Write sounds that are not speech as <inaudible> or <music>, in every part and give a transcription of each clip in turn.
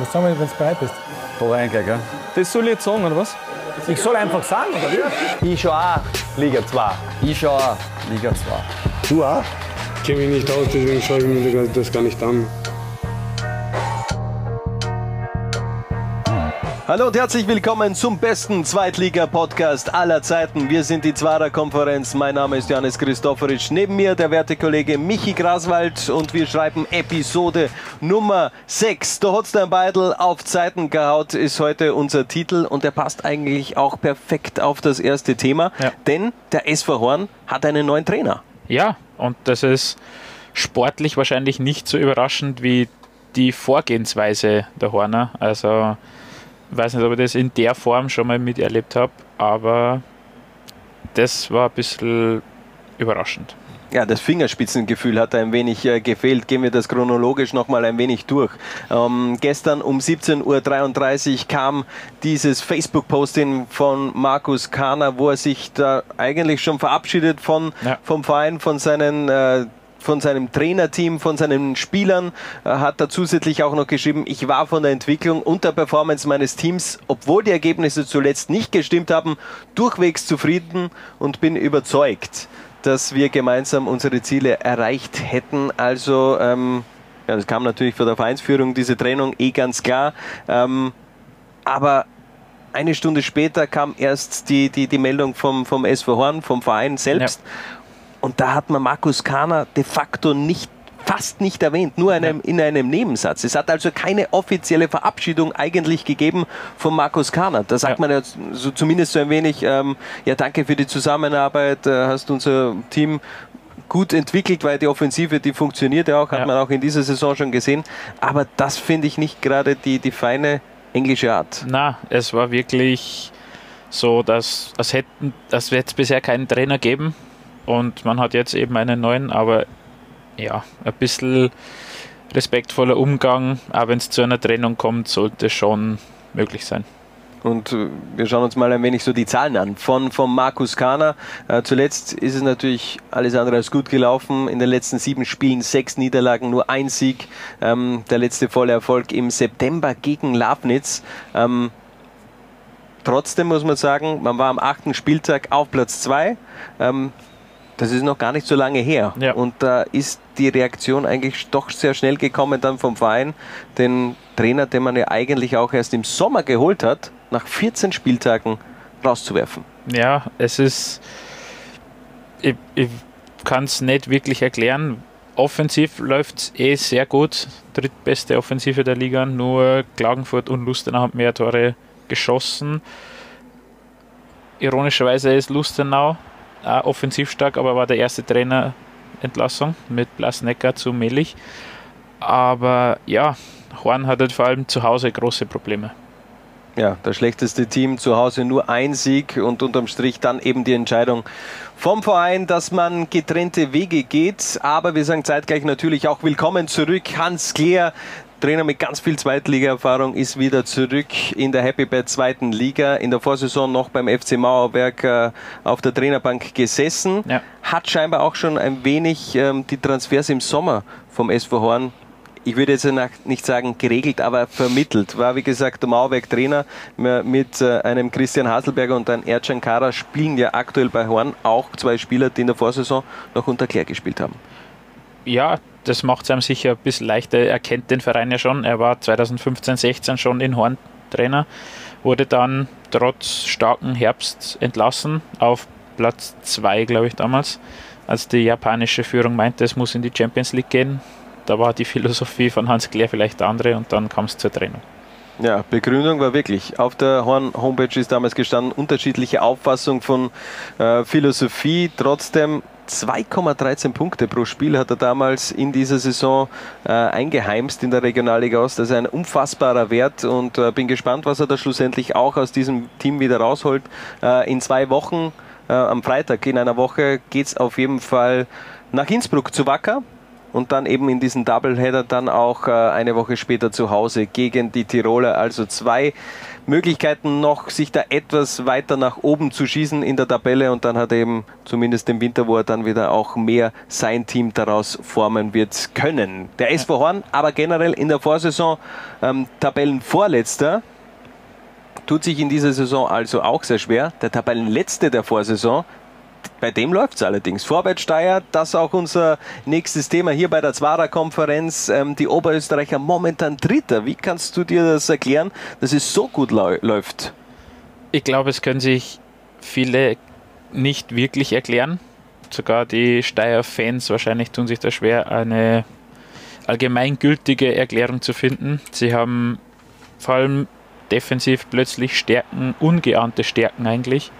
Was sagen wir, wenn du bereit bist? Da rein gell? Das soll ich jetzt sagen, oder was? Ich soll einfach sagen, oder wie? Ich schon auch Liga 2. Ich schon auch Liga 2. Du auch? Ich kenne mich nicht aus, deswegen schaue ich mir das gar nicht an. Hallo und herzlich willkommen zum besten Zweitliga-Podcast aller Zeiten. Wir sind die Zwarer Konferenz. Mein Name ist Johannes Christoforic. Neben mir der werte Kollege Michi Graswald und wir schreiben Episode Nummer 6. Der Hotstein Beidel auf Zeiten gehaut ist heute unser Titel und der passt eigentlich auch perfekt auf das erste Thema, ja. denn der SV Horn hat einen neuen Trainer. Ja, und das ist sportlich wahrscheinlich nicht so überraschend wie die Vorgehensweise der Horner. Also weiß nicht, ob ich das in der Form schon mal miterlebt habe, aber das war ein bisschen überraschend. Ja, das Fingerspitzengefühl hat ein wenig äh, gefehlt. Gehen wir das chronologisch nochmal ein wenig durch. Ähm, gestern um 17.33 Uhr kam dieses Facebook-Posting von Markus Kahner, wo er sich da eigentlich schon verabschiedet von, ja. vom Verein, von seinen äh, von seinem Trainerteam, von seinen Spielern, äh, hat er zusätzlich auch noch geschrieben, ich war von der Entwicklung und der Performance meines Teams, obwohl die Ergebnisse zuletzt nicht gestimmt haben, durchwegs zufrieden und bin überzeugt, dass wir gemeinsam unsere Ziele erreicht hätten. Also, ähm, ja, das kam natürlich von der Vereinsführung, diese Trennung eh ganz klar. Ähm, aber eine Stunde später kam erst die, die, die Meldung vom, vom SV Horn, vom Verein selbst. Ja. Und da hat man Markus Kahner de facto nicht fast nicht erwähnt, nur einem, in einem Nebensatz. Es hat also keine offizielle Verabschiedung eigentlich gegeben von Markus Kahner. Da sagt ja. man ja so, zumindest so ein wenig, ähm, ja danke für die Zusammenarbeit, äh, hast unser Team gut entwickelt, weil die Offensive, die funktioniert ja auch, hat ja. man auch in dieser Saison schon gesehen. Aber das finde ich nicht gerade die, die feine englische Art. Na, es war wirklich so, dass es hätten, dass wir jetzt bisher keinen Trainer geben, und man hat jetzt eben einen neuen, aber ja, ein bisschen respektvoller Umgang, auch wenn es zu einer Trennung kommt, sollte schon möglich sein. Und äh, wir schauen uns mal ein wenig so die Zahlen an. Von, von Markus Kahner. Äh, zuletzt ist es natürlich alles andere als gut gelaufen. In den letzten sieben Spielen sechs Niederlagen, nur ein Sieg. Ähm, der letzte volle Erfolg im September gegen Lafnitz. Ähm, trotzdem muss man sagen, man war am achten Spieltag auf Platz zwei. Ähm, das ist noch gar nicht so lange her. Ja. Und da ist die Reaktion eigentlich doch sehr schnell gekommen dann vom Verein. Den Trainer, den man ja eigentlich auch erst im Sommer geholt hat, nach 14 Spieltagen rauszuwerfen. Ja, es ist. Ich, ich kann es nicht wirklich erklären. Offensiv läuft es eh sehr gut. Drittbeste Offensive der Liga. Nur Klagenfurt und Lustenau haben mehr Tore geschossen. Ironischerweise ist Lustenau auch offensiv stark, aber war der erste Trainerentlassung mit Blasnecker zu Melich. Aber ja, Horn hat halt vor allem zu Hause große Probleme. Ja, das schlechteste Team zu Hause nur ein Sieg und unterm Strich dann eben die Entscheidung vom Verein, dass man getrennte Wege geht. Aber wir sagen zeitgleich natürlich auch willkommen zurück, Hans Kleer, Trainer mit ganz viel Zweitliga-Erfahrung ist wieder zurück in der Happy Bad zweiten Liga. In der Vorsaison noch beim FC Mauerwerk äh, auf der Trainerbank gesessen. Ja. Hat scheinbar auch schon ein wenig ähm, die Transfers im Sommer vom SV Horn ich würde jetzt nicht sagen geregelt, aber vermittelt. War wie gesagt der Mauerwerk-Trainer mit äh, einem Christian Haselberger und einem Ercan Kara spielen ja aktuell bei Horn auch zwei Spieler, die in der Vorsaison noch unter Claire gespielt haben. Ja, das macht es einem sicher ein bisschen leichter. Er kennt den Verein ja schon. Er war 2015, 16 schon in Horn Trainer, wurde dann trotz starken Herbst entlassen auf Platz 2, glaube ich, damals, als die japanische Führung meinte, es muss in die Champions League gehen. Da war die <laughs> Philosophie von Hans Klär vielleicht andere und dann kam es zur Trennung. Ja, Begründung war wirklich. Auf der Horn Homepage ist damals gestanden, unterschiedliche Auffassung von äh, Philosophie. Trotzdem 2,13 Punkte pro Spiel hat er damals in dieser Saison äh, eingeheimst in der Regionalliga Ost. Das ist ein unfassbarer Wert und äh, bin gespannt, was er da schlussendlich auch aus diesem Team wieder rausholt. Äh, in zwei Wochen, äh, am Freitag in einer Woche, geht es auf jeden Fall nach Innsbruck zu Wacker und dann eben in diesen Doubleheader dann auch äh, eine Woche später zu Hause gegen die Tiroler. Also zwei Möglichkeiten noch, sich da etwas weiter nach oben zu schießen in der Tabelle und dann hat er eben zumindest im Winter, wo er dann wieder auch mehr sein Team daraus formen wird können. Der SV Horn aber generell in der Vorsaison ähm, Tabellenvorletzter tut sich in dieser Saison also auch sehr schwer. Der Tabellenletzte der Vorsaison bei dem läuft es allerdings. Vorwärtssteier, das ist auch unser nächstes Thema hier bei der Zwarer-Konferenz. Ähm, die Oberösterreicher momentan Dritter. Wie kannst du dir das erklären, dass es so gut läuft? Ich glaube, es können sich viele nicht wirklich erklären. Sogar die Steyr-Fans wahrscheinlich tun sich da schwer, eine allgemeingültige Erklärung zu finden. Sie haben vor allem defensiv plötzlich Stärken, ungeahnte Stärken eigentlich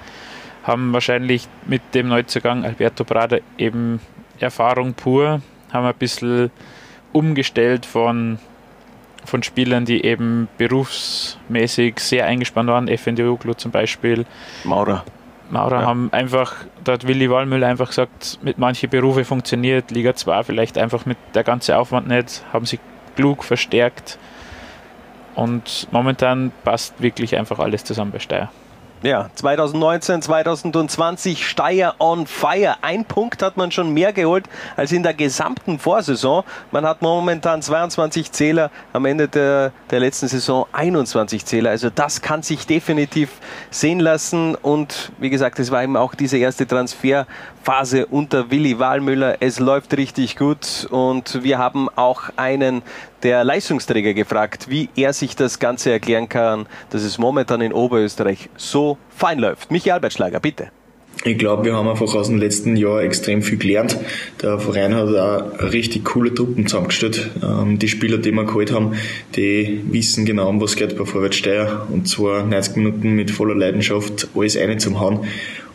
haben wahrscheinlich mit dem Neuzugang Alberto Prada eben Erfahrung pur, haben ein bisschen umgestellt von, von Spielern, die eben berufsmäßig sehr eingespannt waren, FNDU zum Beispiel. Maurer. Maurer ja. haben einfach, da hat Willi Wallmüller einfach gesagt, mit manchen Berufe funktioniert, Liga 2 vielleicht einfach mit der ganze Aufwand nicht, haben sich klug verstärkt und momentan passt wirklich einfach alles zusammen bei Steyr. Ja, 2019, 2020 Steyr on fire. Ein Punkt hat man schon mehr geholt als in der gesamten Vorsaison. Man hat momentan 22 Zähler, am Ende der, der letzten Saison 21 Zähler. Also das kann sich definitiv sehen lassen. Und wie gesagt, es war eben auch diese erste Transferphase unter Willi Wahlmüller. Es läuft richtig gut und wir haben auch einen der Leistungsträger gefragt, wie er sich das Ganze erklären kann, dass es momentan in Oberösterreich so fein läuft. Michael Albertschlager, bitte. Ich glaube, wir haben einfach aus dem letzten Jahr extrem viel gelernt. Der Verein hat auch richtig coole Truppen zusammengestellt. Ähm, die Spieler, die wir geholt haben, die wissen genau, um was geht bei Vorwärtssteier. Und zwar 90 Minuten mit voller Leidenschaft alles eine zum Hauen.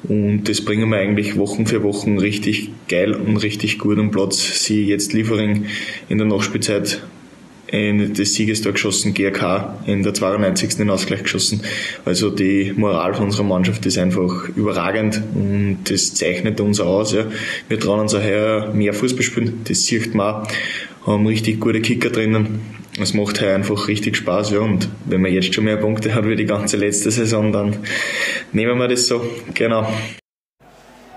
Und das bringen wir eigentlich Wochen für Wochen richtig geil und richtig gut am Platz. Sie jetzt Liefering in der Nachspielzeit in das Siegestor geschossen, GRK in der 92. den Ausgleich geschossen. Also die Moral von unserer Mannschaft ist einfach überragend und das zeichnet uns aus. Ja. Wir trauen uns auch mehr Fußball spielen, das sieht man auch. Haben richtig gute Kicker drinnen. Es macht halt einfach richtig Spaß, ja. Und wenn man jetzt schon mehr Punkte hat wie die ganze letzte Saison, dann nehmen wir das so. Genau.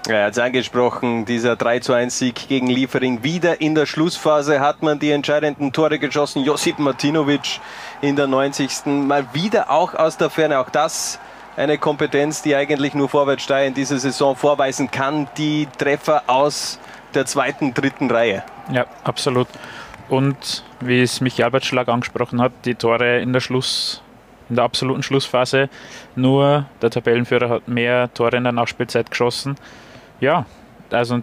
Er hat es angesprochen, dieser 3 zu 1 Sieg gegen Liefering. Wieder in der Schlussphase hat man die entscheidenden Tore geschossen. Josip Martinovic in der 90. Mal wieder auch aus der Ferne. Auch das eine Kompetenz, die eigentlich nur Vorwärtssteier in dieser Saison vorweisen kann. Die Treffer aus der zweiten, dritten Reihe. Ja, absolut. Und wie es Michael Albertschlag angesprochen hat, die Tore in der Schluss in der absoluten Schlussphase. Nur der Tabellenführer hat mehr Tore in der Nachspielzeit geschossen ja, also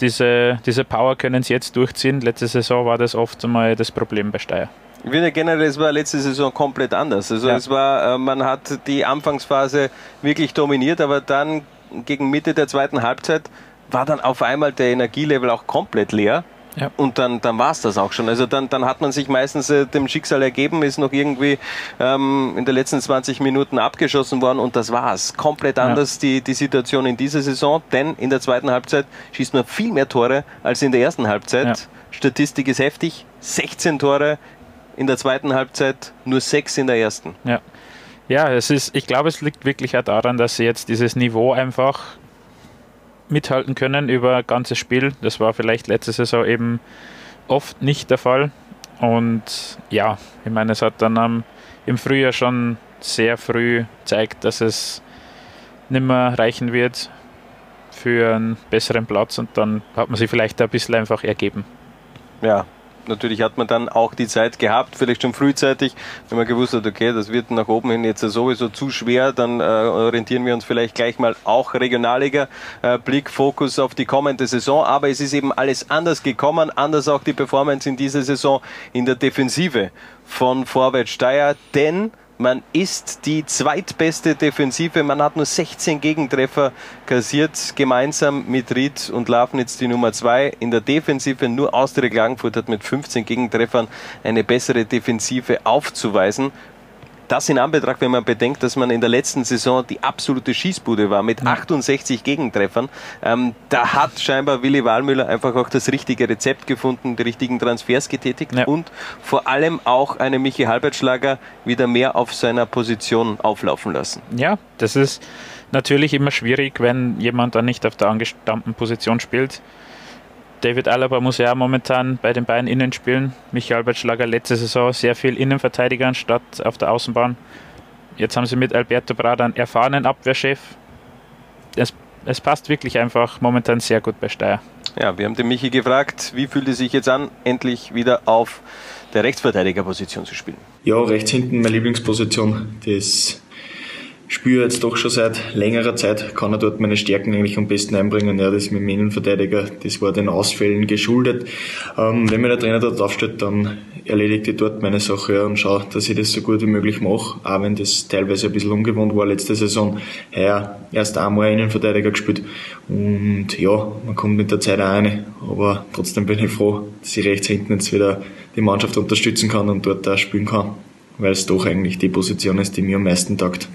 diese, diese Power können sie jetzt durchziehen. Letzte Saison war das oft einmal das Problem bei Steyr. Ich finde generell, es war letzte Saison komplett anders. Also ja. es war, äh, man hat die Anfangsphase wirklich dominiert, aber dann gegen Mitte der zweiten Halbzeit war dann auf einmal der Energielevel auch komplett leer. Ja. Und dann, dann war es das auch schon. Also dann, dann hat man sich meistens äh, dem Schicksal ergeben, ist noch irgendwie ähm, in den letzten 20 Minuten abgeschossen worden und das war's. Komplett anders ja. die, die Situation in dieser Saison, denn in der zweiten Halbzeit schießt man viel mehr Tore als in der ersten Halbzeit. Ja. Statistik ist heftig, 16 Tore in der zweiten Halbzeit, nur 6 in der ersten. Ja. Ja, es ist, ich glaube, es liegt wirklich auch daran, dass sie jetzt dieses Niveau einfach mithalten können über ein ganzes Spiel. Das war vielleicht letzte Saison eben oft nicht der Fall. Und ja, ich meine, es hat dann um, im Frühjahr schon sehr früh gezeigt, dass es nicht mehr reichen wird für einen besseren Platz und dann hat man sich vielleicht ein bisschen einfach ergeben. Ja, natürlich hat man dann auch die Zeit gehabt, vielleicht schon frühzeitig, wenn man gewusst hat, okay, das wird nach oben hin jetzt sowieso zu schwer, dann äh, orientieren wir uns vielleicht gleich mal auch Regionalliga, äh, Blick, Fokus auf die kommende Saison, aber es ist eben alles anders gekommen, anders auch die Performance in dieser Saison in der Defensive von Vorwärts Steyr, denn man ist die zweitbeste Defensive. Man hat nur 16 Gegentreffer kassiert, gemeinsam mit Ried und Lafnitz die Nummer 2. In der Defensive nur Austria Klagenfurt hat mit 15 Gegentreffern eine bessere Defensive aufzuweisen. Das in Anbetracht, wenn man bedenkt, dass man in der letzten Saison die absolute Schießbude war mit 68 Gegentreffern, ähm, da hat scheinbar Willi Wahlmüller einfach auch das richtige Rezept gefunden, die richtigen Transfers getätigt Ja. und vor allem auch einen Michi Halbertschlager wieder mehr auf seiner Position auflaufen lassen. Ja, das ist natürlich immer schwierig, wenn jemand dann nicht auf der angestammten Position spielt. David Alaba muss ja momentan bei den Bayern innen spielen. Michael Albertschlager letzte Saison sehr viel Innenverteidiger anstatt auf der Außenbahn. Jetzt haben sie mit Alberto Brada einen erfahrenen Abwehrchef. Es, es passt wirklich einfach momentan sehr gut bei Steyr. Ja, wir haben den Michi gefragt, wie fühlt es sich jetzt an, endlich wieder auf der Rechtsverteidigerposition zu spielen? Ja, rechts hinten meine Lieblingsposition. Das spüre jetzt doch schon seit längerer Zeit. Kann er dort meine Stärken eigentlich am besten einbringen. Ja, das mit dem Innenverteidiger, das war den Ausfällen geschuldet. Ähm, wenn mir der Trainer dort aufstellt, dann erledigt ich dort meine Sache und schaue, dass ich das so gut wie möglich mache. Auch wenn das teilweise ein bisschen ungewohnt war letzte Saison. Heuer erst einmal Innenverteidiger gespielt. Und ja, man kommt mit der Zeit auch rein. Aber trotzdem bin ich froh, dass ich rechts hinten jetzt wieder die Mannschaft unterstützen kann und dort auch spielen kann. Weil es doch eigentlich die Position ist, die mir am meisten taugt.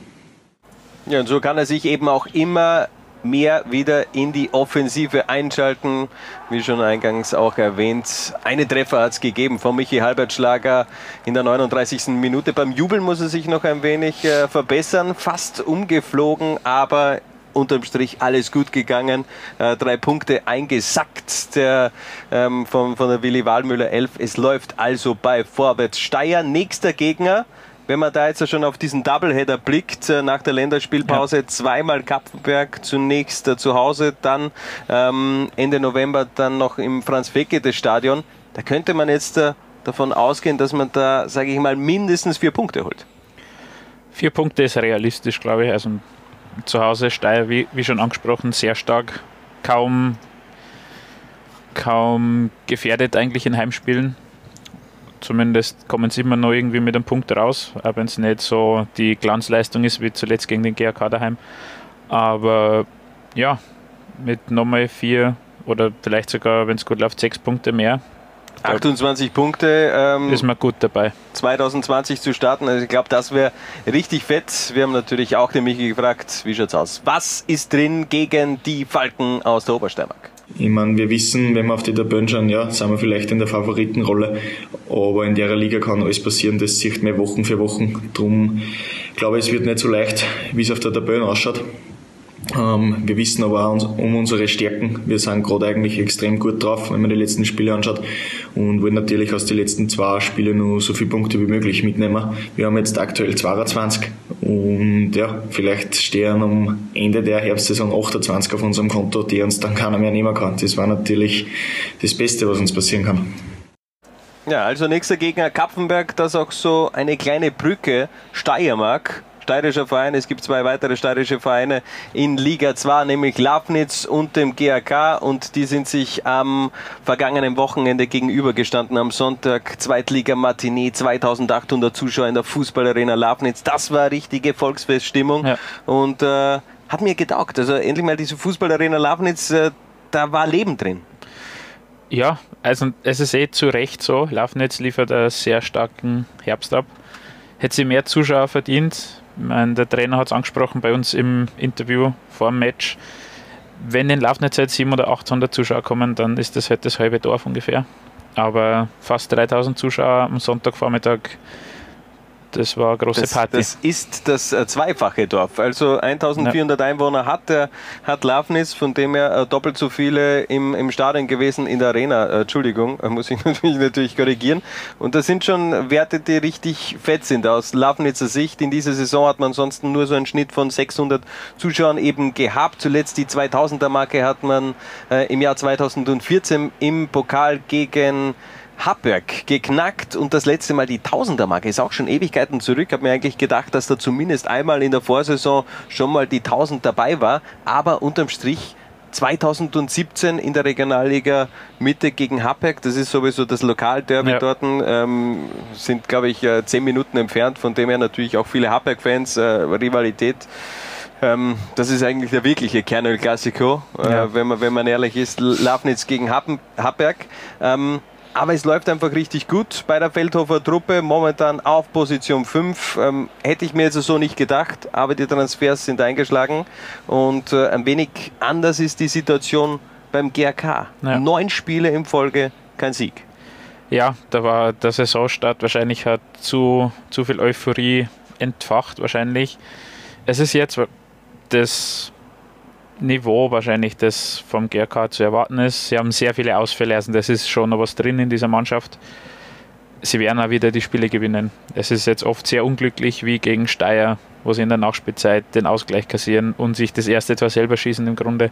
Ja, und so kann er sich eben auch immer mehr wieder in die Offensive einschalten. Wie schon eingangs auch erwähnt, eine Treffer hat es gegeben von Michi Halbertschlager in der 39. Minute. Beim Jubeln muss er sich noch ein wenig äh, verbessern, fast umgeflogen, aber unterm Strich alles gut gegangen. Äh, drei Punkte eingesackt der, ähm, von, von der Willi Wahlmüller 11. Es läuft also bei Vorwärts Steyr. Nächster Gegner. Wenn man da jetzt schon auf diesen Doubleheader blickt, äh, nach der Länderspielpause zweimal Kapfenberg, zunächst äh, zu Hause, dann ähm, Ende November dann noch im Franz-Fekete-Stadion, da könnte man jetzt äh, davon ausgehen, dass man da, sage ich mal, mindestens vier Punkte holt. Vier Punkte ist realistisch, glaube ich. Also zu Hause Steyr, wie, wie schon angesprochen, sehr stark. Kaum, kaum gefährdet eigentlich in Heimspielen. Zumindest kommen sie immer noch irgendwie mit einem Punkt raus, auch wenn es nicht so die Glanzleistung ist wie zuletzt gegen den GRK daheim. Aber ja, mit nochmal vier oder vielleicht sogar, wenn es gut läuft, sechs Punkte mehr, 28 Punkte. Ähm, ist man gut dabei. 2020 zu starten. Also ich glaube, das wäre richtig fett. Wir haben natürlich auch den Michi gefragt, wie schaut's aus? Was ist drin gegen die Falken aus der Obersteiermark? Ich meine, wir wissen, wenn wir auf die Tabellen schauen, ja, sind wir vielleicht in der Favoritenrolle, aber in der Liga kann alles passieren, das sieht man Wochen für Wochen. Drum glaube ich, es wird nicht so leicht, wie es auf der Tabelle ausschaut. Ähm, wir wissen aber auch um unsere Stärken. Wir sind gerade eigentlich extrem gut drauf, wenn man die letzten Spiele anschaut und wollen natürlich aus den letzten zwei Spielen nur so viele Punkte wie möglich mitnehmen. Wir haben jetzt aktuell 22 und ja, vielleicht stehen am Ende der Herbstsaison 28 auf unserem Konto, die uns dann keiner mehr nehmen kann. Das war natürlich das Beste, was uns passieren kann. Ja, also nächster Gegner Kapfenberg, das auch so eine kleine Brücke, Steiermark. Steirischer Verein, es gibt zwei weitere steirische Vereine in Liga 2, nämlich Lafnitz und dem GAK und die sind sich am vergangenen Wochenende gegenübergestanden am Sonntag, Zweitliga Matinee, 2800 Zuschauer in der Fußballarena Lafnitz, das war richtige Volksfeststimmung Ja. und äh, hat mir getaugt, also endlich mal diese Fußballarena Lafnitz, äh, da war Leben drin. Ja, also es ist eh zu Recht so. Lafnitz liefert einen sehr starken Herbst ab. Hätte sie mehr Zuschauer verdient. Meine, der Trainer hat es angesprochen bei uns im Interview vor dem Match. Wenn in Lafnitz jetzt 700 oder 800 Zuschauer kommen, dann ist das halt das halbe Dorf ungefähr. Aber fast 3000 Zuschauer am Sonntagvormittag, das war eine große Das, Party. das ist das äh, zweifache Dorf. Also 1400 Einwohner hat, der, hat Lafnitz, von dem her äh, doppelt so viele im, im Stadion gewesen, in der Arena. Äh, Entschuldigung, <laughs> muss ich natürlich, natürlich korrigieren. Und das sind schon Werte, die richtig fett sind. Aus Lafnitzer Sicht, in dieser Saison hat man sonst nur so einen Schnitt von 600 Zuschauern eben gehabt. Zuletzt die 2000er Marke hat man im Jahr 2014 im Pokal gegen Happberg geknackt und das letzte Mal die Tausender-Marke ist auch schon Ewigkeiten zurück. Ich habe mir eigentlich gedacht, dass da zumindest einmal in der Vorsaison schon mal die 1000 dabei war, aber unterm Strich 2017 in der Regionalliga Mitte gegen Happberg, das ist sowieso das Lokalderby Ja. dort, ähm, sind glaube ich äh, zehn Minuten entfernt, von dem her natürlich auch viele Happberg-Fans, äh, Rivalität. Ähm, das ist eigentlich der wirkliche Kernöl-Klassiko, äh, Ja. wenn, man, wenn man ehrlich ist. Lafnitz gegen Happen, Happberg. Ähm, aber es läuft einfach richtig gut bei der Feldhofer Truppe, momentan auf Position 5. Ähm, hätte ich mir jetzt so nicht gedacht, aber die Transfers sind eingeschlagen und äh, ein wenig anders ist die Situation beim GRK. Ja. Neun Spiele in Folge, kein Sieg. Ja, da war der Saisonstart wahrscheinlich hat zu, zu viel Euphorie entfacht wahrscheinlich. Es ist jetzt das Niveau wahrscheinlich, das vom GRK zu erwarten ist. Sie haben sehr viele Ausfälle, also das ist schon noch was drin in dieser Mannschaft. Sie werden auch wieder die Spiele gewinnen. Es ist jetzt oft sehr unglücklich, wie gegen Steyr, wo sie in der Nachspielzeit den Ausgleich kassieren und sich das erste Tor selber schießen im Grunde.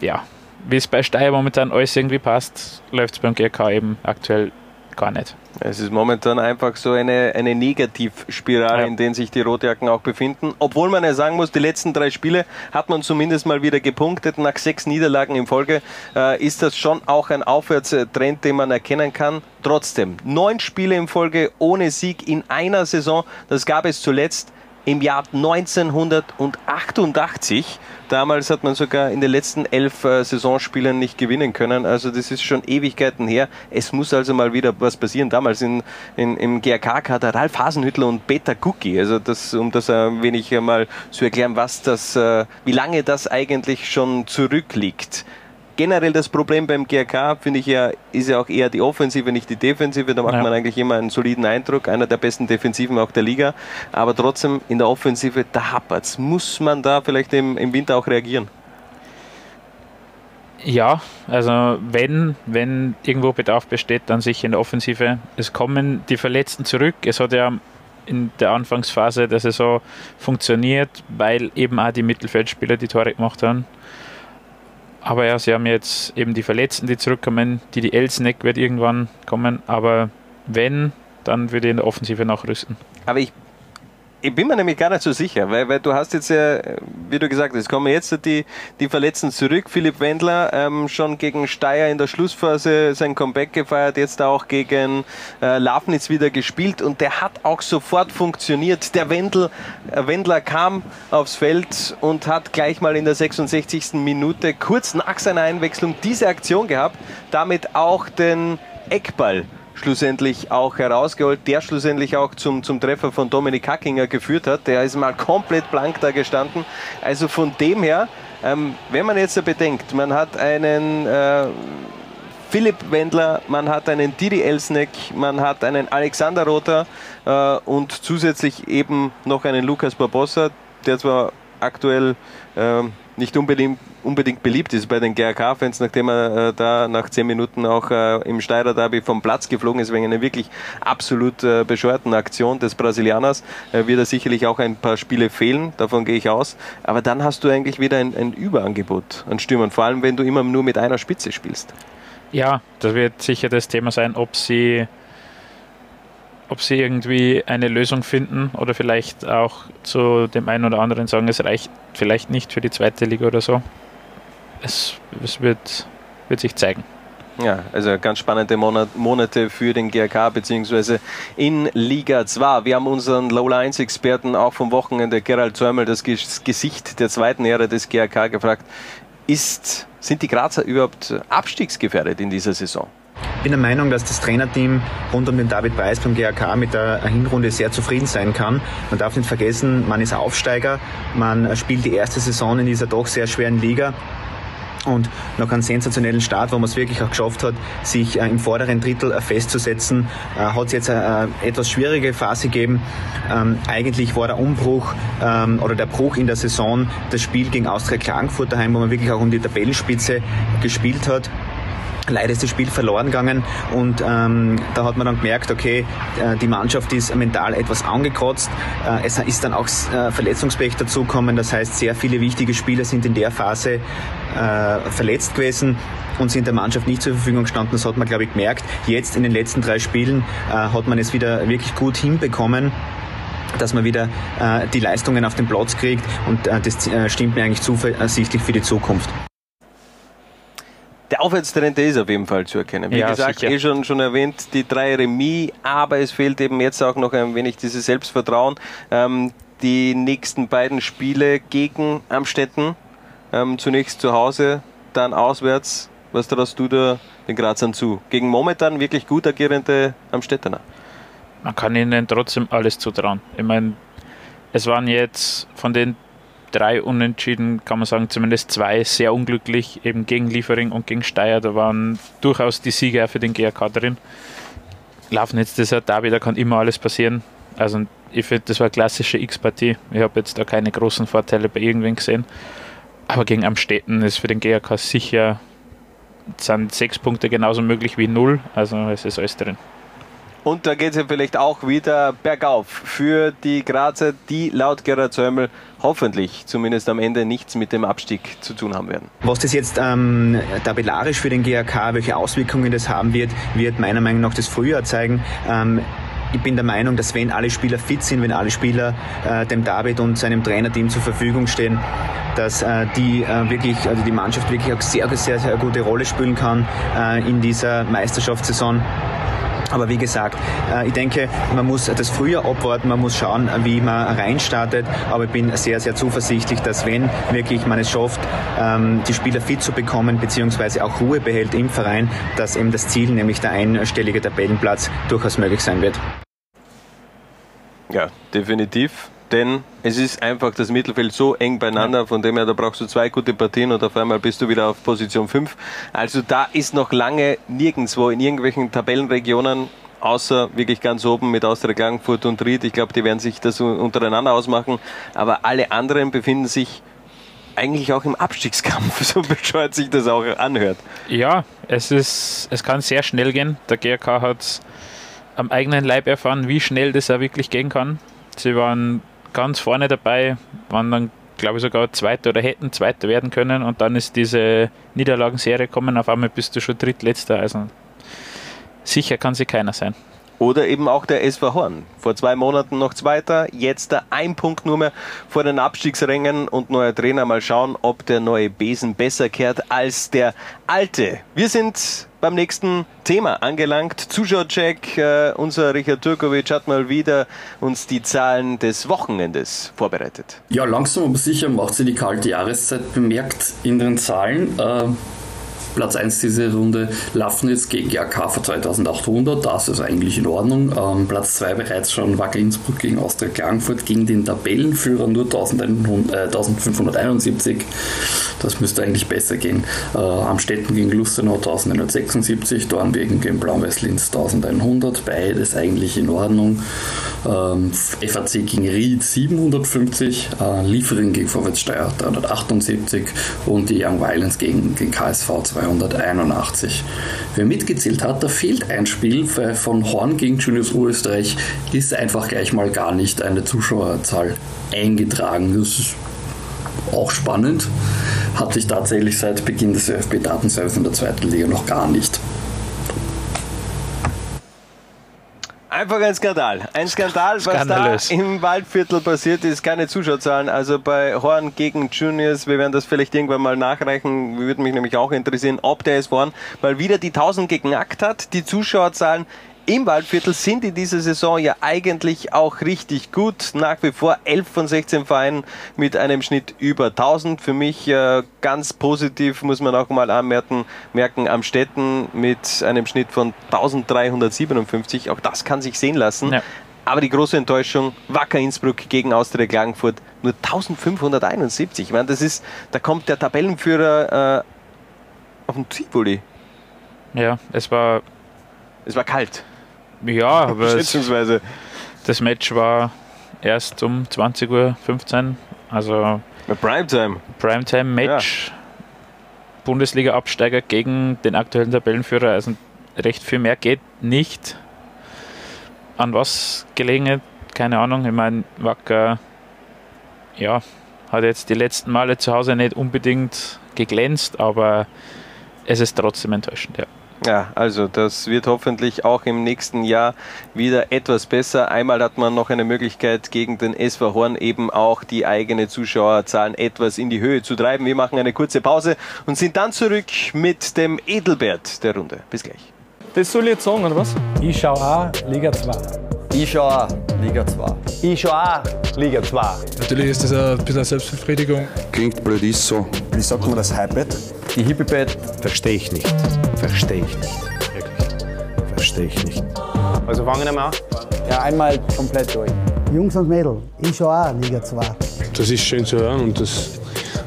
Ja, wie es bei Steyr momentan alles irgendwie passt, läuft es beim GRK eben aktuell gar nicht. Es ist momentan einfach so eine, eine Negativspirale, ja. in der sich die Rotjacken auch befinden. Obwohl man ja sagen muss, die letzten drei Spiele hat man zumindest mal wieder gepunktet. Nach sechs Niederlagen in Folge äh, ist das schon auch ein Aufwärtstrend, den man erkennen kann. Trotzdem, neun Spiele in Folge ohne Sieg in einer Saison, das gab es zuletzt im Jahr 1988. Damals hat man sogar in den letzten elf äh, Saisonspielen nicht gewinnen können. Also das ist schon Ewigkeiten her. Es muss also mal wieder was passieren. Damals in, in, im GRK hatte Ralf Hasenhüttler und Peter Gucki. Also das, um das ein wenig mal zu erklären, was das, äh, wie lange das eigentlich schon zurückliegt generell das Problem beim GRK, finde ich ja, ist ja auch eher die Offensive, nicht die Defensive. Da macht ja. man eigentlich immer einen soliden Eindruck, einer der besten Defensiven auch der Liga. Aber trotzdem in der Offensive, da hapert Muss man da vielleicht im, im Winter auch reagieren? Ja, also wenn, wenn irgendwo Bedarf besteht, dann sicher in der Offensive. Es kommen die Verletzten zurück. Es hat ja in der Anfangsphase der Saison funktioniert, weil eben auch die Mittelfeldspieler die Tore gemacht haben. Aber ja, sie haben jetzt eben die Verletzten, die zurückkommen. Die, die Elsneck wird irgendwann kommen. Aber wenn, dann würde ich in der Offensive nachrüsten. Aber ich ich bin mir nämlich gar nicht so sicher, weil, weil du hast jetzt ja, wie du gesagt hast, kommen jetzt die, die Verletzten zurück. Philipp Wendler ähm, schon gegen Steyr in der Schlussphase sein Comeback gefeiert, jetzt auch gegen äh, Lafnitz wieder gespielt und der hat auch sofort funktioniert. Der Wendel, äh, Wendler kam aufs Feld und hat gleich mal in der 66. Minute kurz nach seiner Einwechslung diese Aktion gehabt, damit auch den Eckball schlussendlich auch herausgeholt, der schlussendlich auch zum, zum Treffer von Dominik Hackinger geführt hat. Der ist mal komplett blank da gestanden. Also von dem her, ähm, wenn man jetzt bedenkt, man hat einen äh, Philipp Wendler, man hat einen Didi Elsneck, man hat einen Alexander Rother äh, und zusätzlich eben noch einen Lukas Barbossa, der zwar aktuell äh, nicht unbedingt, unbedingt beliebt ist bei den GRK-Fans, nachdem er äh, da nach zehn Minuten auch äh, im Steirer Derby vom Platz geflogen ist, wegen einer wirklich absolut äh, bescheuerten Aktion des Brasilianers, äh, wird er sicherlich auch ein paar Spiele fehlen, davon gehe ich aus. Aber dann hast du eigentlich wieder ein, ein Überangebot an Stürmern, vor allem wenn du immer nur mit einer Spitze spielst. Ja, das wird sicher das Thema sein, ob sie ob sie irgendwie eine Lösung finden oder vielleicht auch zu dem einen oder anderen sagen, es reicht vielleicht nicht für die zweite Liga oder so. Es, es wird, wird sich zeigen. Ja, also ganz spannende Monate für den GRK bzw. in Liga 2. Wir haben unseren Low-Lines-Experten auch vom Wochenende, Gerald Zörmel, das Gesicht der zweiten Ära des GRK gefragt. Ist, sind die Grazer überhaupt abstiegsgefährdet in dieser Saison? Ich bin der Meinung, dass das Trainerteam rund um den David Preis vom GAK mit der Hinrunde sehr zufrieden sein kann. Man darf nicht vergessen, man ist Aufsteiger, man spielt die erste Saison in dieser doch sehr schweren Liga und nach einem sensationellen Start, wo man es wirklich auch geschafft hat, sich äh, im vorderen Drittel äh, festzusetzen, äh, hat es jetzt eine etwas schwierige Phase gegeben. Ähm, eigentlich war der Umbruch ähm, oder der Bruch in der Saison das Spiel gegen Austria Klagenfurt daheim, wo man wirklich auch um die Tabellenspitze gespielt hat. Leider ist das Spiel verloren gegangen und ähm, da hat man dann gemerkt, okay, äh, die Mannschaft ist mental etwas angekratzt. Äh, es ist dann auch äh, Verletzungspech dazugekommen, das heißt, sehr viele wichtige Spieler sind in der Phase äh, verletzt gewesen und sind der Mannschaft nicht zur Verfügung gestanden. Das hat man, glaube ich, gemerkt. Jetzt in den letzten drei Spielen äh, hat man es wieder wirklich gut hinbekommen dass man wieder äh, die Leistungen auf den Platz kriegt und äh, das äh, stimmt mir eigentlich zuversichtlich für die Zukunft. Der Aufwärtstrend ist auf jeden Fall zu erkennen. Wie ja, gesagt, sicher. eh schon, schon erwähnt, die drei Remis, aber es fehlt eben jetzt auch noch ein wenig dieses Selbstvertrauen. Ähm, die nächsten beiden Spiele gegen Amstetten, ähm, zunächst zu Hause, dann auswärts Was traust du da den Grazern zu? Gegen momentan wirklich gut agierende Amstettener. Man kann ihnen trotzdem alles zutrauen. Ich meine, es waren jetzt von den drei Unentschieden, kann man sagen, zumindest zwei sehr unglücklich, eben gegen Liefering und gegen Steyr. Da waren durchaus die Sieger für den GRK drin. Laufen jetzt dieser Derby, da kann immer alles passieren. Also ich finde, das war eine klassische X-Partie. Ich habe jetzt da keine großen Vorteile bei irgendwen gesehen. Aber gegen Amstetten ist für den GRK sicher sind sechs Punkte genauso möglich wie null. Also es ist alles drin. Und da geht es ja vielleicht auch wieder bergauf für die Grazer, die laut Gerhard Zömmel hoffentlich zumindest am Ende nichts mit dem Abstieg zu tun haben werden. Was das jetzt ähm, tabellarisch für den GRK, welche Auswirkungen das haben wird, wird meiner Meinung nach das Frühjahr zeigen. Ähm, ich bin der Meinung, dass wenn alle Spieler fit sind, wenn alle Spieler äh, dem David und seinem Trainerteam zur Verfügung stehen, dass äh, die äh, wirklich, also die Mannschaft wirklich auch sehr, sehr, sehr gute Rolle spielen kann äh, in dieser Meisterschaftssaison. Aber wie gesagt, äh, ich denke, man muss das früher abwarten, man muss schauen, wie man reinstartet. Aber ich bin sehr, sehr zuversichtlich, dass wenn wirklich man es schafft, ähm, die Spieler fit zu bekommen, beziehungsweise auch Ruhe behält im Verein, dass eben das Ziel, nämlich der einstellige Tabellenplatz, durchaus möglich sein wird. Ja, definitiv denn es ist einfach das Mittelfeld so eng beieinander, von dem her, da brauchst du zwei gute Partien und auf einmal bist du wieder auf Position 5. Also da ist noch lange nirgendwo in irgendwelchen Tabellenregionen außer wirklich ganz oben mit Austria Klagenfurt und Ried. Ich glaube, die werden sich das untereinander ausmachen. Aber alle anderen befinden sich eigentlich auch im Abstiegskampf, <laughs> so bescheuert sich das auch anhört. Ja, es, ist, es kann sehr schnell gehen. Der GRK hat am eigenen Leib erfahren, wie schnell das auch wirklich gehen kann. Sie waren ganz vorne dabei, waren dann, glaube ich, sogar Zweiter oder hätten Zweiter werden können und dann ist diese Niederlagenserie gekommen, auf einmal bist du schon Drittletzter. Also sicher kann sie keiner sein. Oder eben auch der SV Horn. Vor zwei Monaten noch Zweiter, jetzt der ein Punkt nur mehr vor den Abstiegsrängen und neuer Trainer. Mal schauen, ob der neue Besen besser kehrt als der alte. Wir sind beim nächsten Thema angelangt. Zuschauercheck. Äh, unser Richard Turkovic hat mal wieder uns die Zahlen des Wochenendes vorbereitet. Ja, langsam aber sicher macht sie die kalte Jahreszeit bemerkt in den Zahlen. Äh Platz 1 diese Runde Lafnitz gegen GAK für 2800, das ist eigentlich in Ordnung. Ähm, Platz 2 bereits schon Wacker Innsbruck gegen Austria Klagenfurt, gegen den Tabellenführer nur 1100, äh, 1571, das müsste eigentlich besser gehen. Äh, Amstetten gegen Lustenau 1176, Dornwegen gegen Blau-Weiß-Linz 1100, beides eigentlich in Ordnung. Ähm, FAC gegen Ried 750, äh, Liefering gegen Vorwärtssteier 378 und die Young Violence gegen, gegen KSV 200. 281. Wer mitgezählt hat, da fehlt ein Spiel von Horn gegen Julius Österreich, ist einfach gleich mal gar nicht eine Zuschauerzahl eingetragen. Das ist auch spannend. Hatte sich tatsächlich seit Beginn des ÖFB-Datenservice in der zweiten Liga noch gar nicht. Einfach ein Skandal. Ein Skandal, was da im Waldviertel passiert ist. Keine Zuschauerzahlen. Also bei Horn gegen Juniors, wir werden das vielleicht irgendwann mal nachreichen. Würde mich nämlich auch interessieren, ob der es Horn mal wieder die 1000 geknackt hat. Die Zuschauerzahlen im Waldviertel sind in dieser Saison ja eigentlich auch richtig gut. Nach wie vor 11 von 16 Vereinen mit einem Schnitt über 1000. Für mich äh, ganz positiv muss man auch mal anmerken, merken am Städten mit einem Schnitt von 1357. Auch das kann sich sehen lassen. Ja. Aber die große Enttäuschung, Wacker Innsbruck gegen Austria Klagenfurt, nur 1571. Ich meine, das ist, da kommt der Tabellenführer äh, auf den Tivoli. Ja, es war. Es war kalt. Ja, <laughs> aber es, das Match war erst um 20.15 Uhr. Also Primetime. Primetime-Match. Ja. Bundesliga-Absteiger gegen den aktuellen Tabellenführer. Also recht viel mehr geht nicht. An was gelegen? Keine Ahnung. Ich meine, Wacker ja, hat jetzt die letzten Male zu Hause nicht unbedingt geglänzt, aber es ist trotzdem enttäuschend, ja. Ja, also das wird hoffentlich auch im nächsten Jahr wieder etwas besser. Einmal hat man noch eine Möglichkeit, gegen den SV Horn eben auch die eigene Zuschauerzahlen etwas in die Höhe zu treiben. Wir machen eine kurze Pause und sind dann zurück mit dem Edelbert der Runde. Bis gleich. Das soll ich jetzt sagen, oder was? Ich schau auch Liga 2. Ich schau auch Liga 2. Ich schau auch Liga 2. Natürlich ist das ein bisschen eine Selbstbefriedigung. Klingt blöd, ist so. Wie sagt man das, Hyped? Die Hippie-Bad Verstehe ich nicht. Verstehe ich nicht. Wirklich. Verstehe ich nicht. Also fangen wir mal an. Ja, einmal komplett durch. Jungs und Mädels, ich schon auch Liga 2. Das ist schön zu hören und das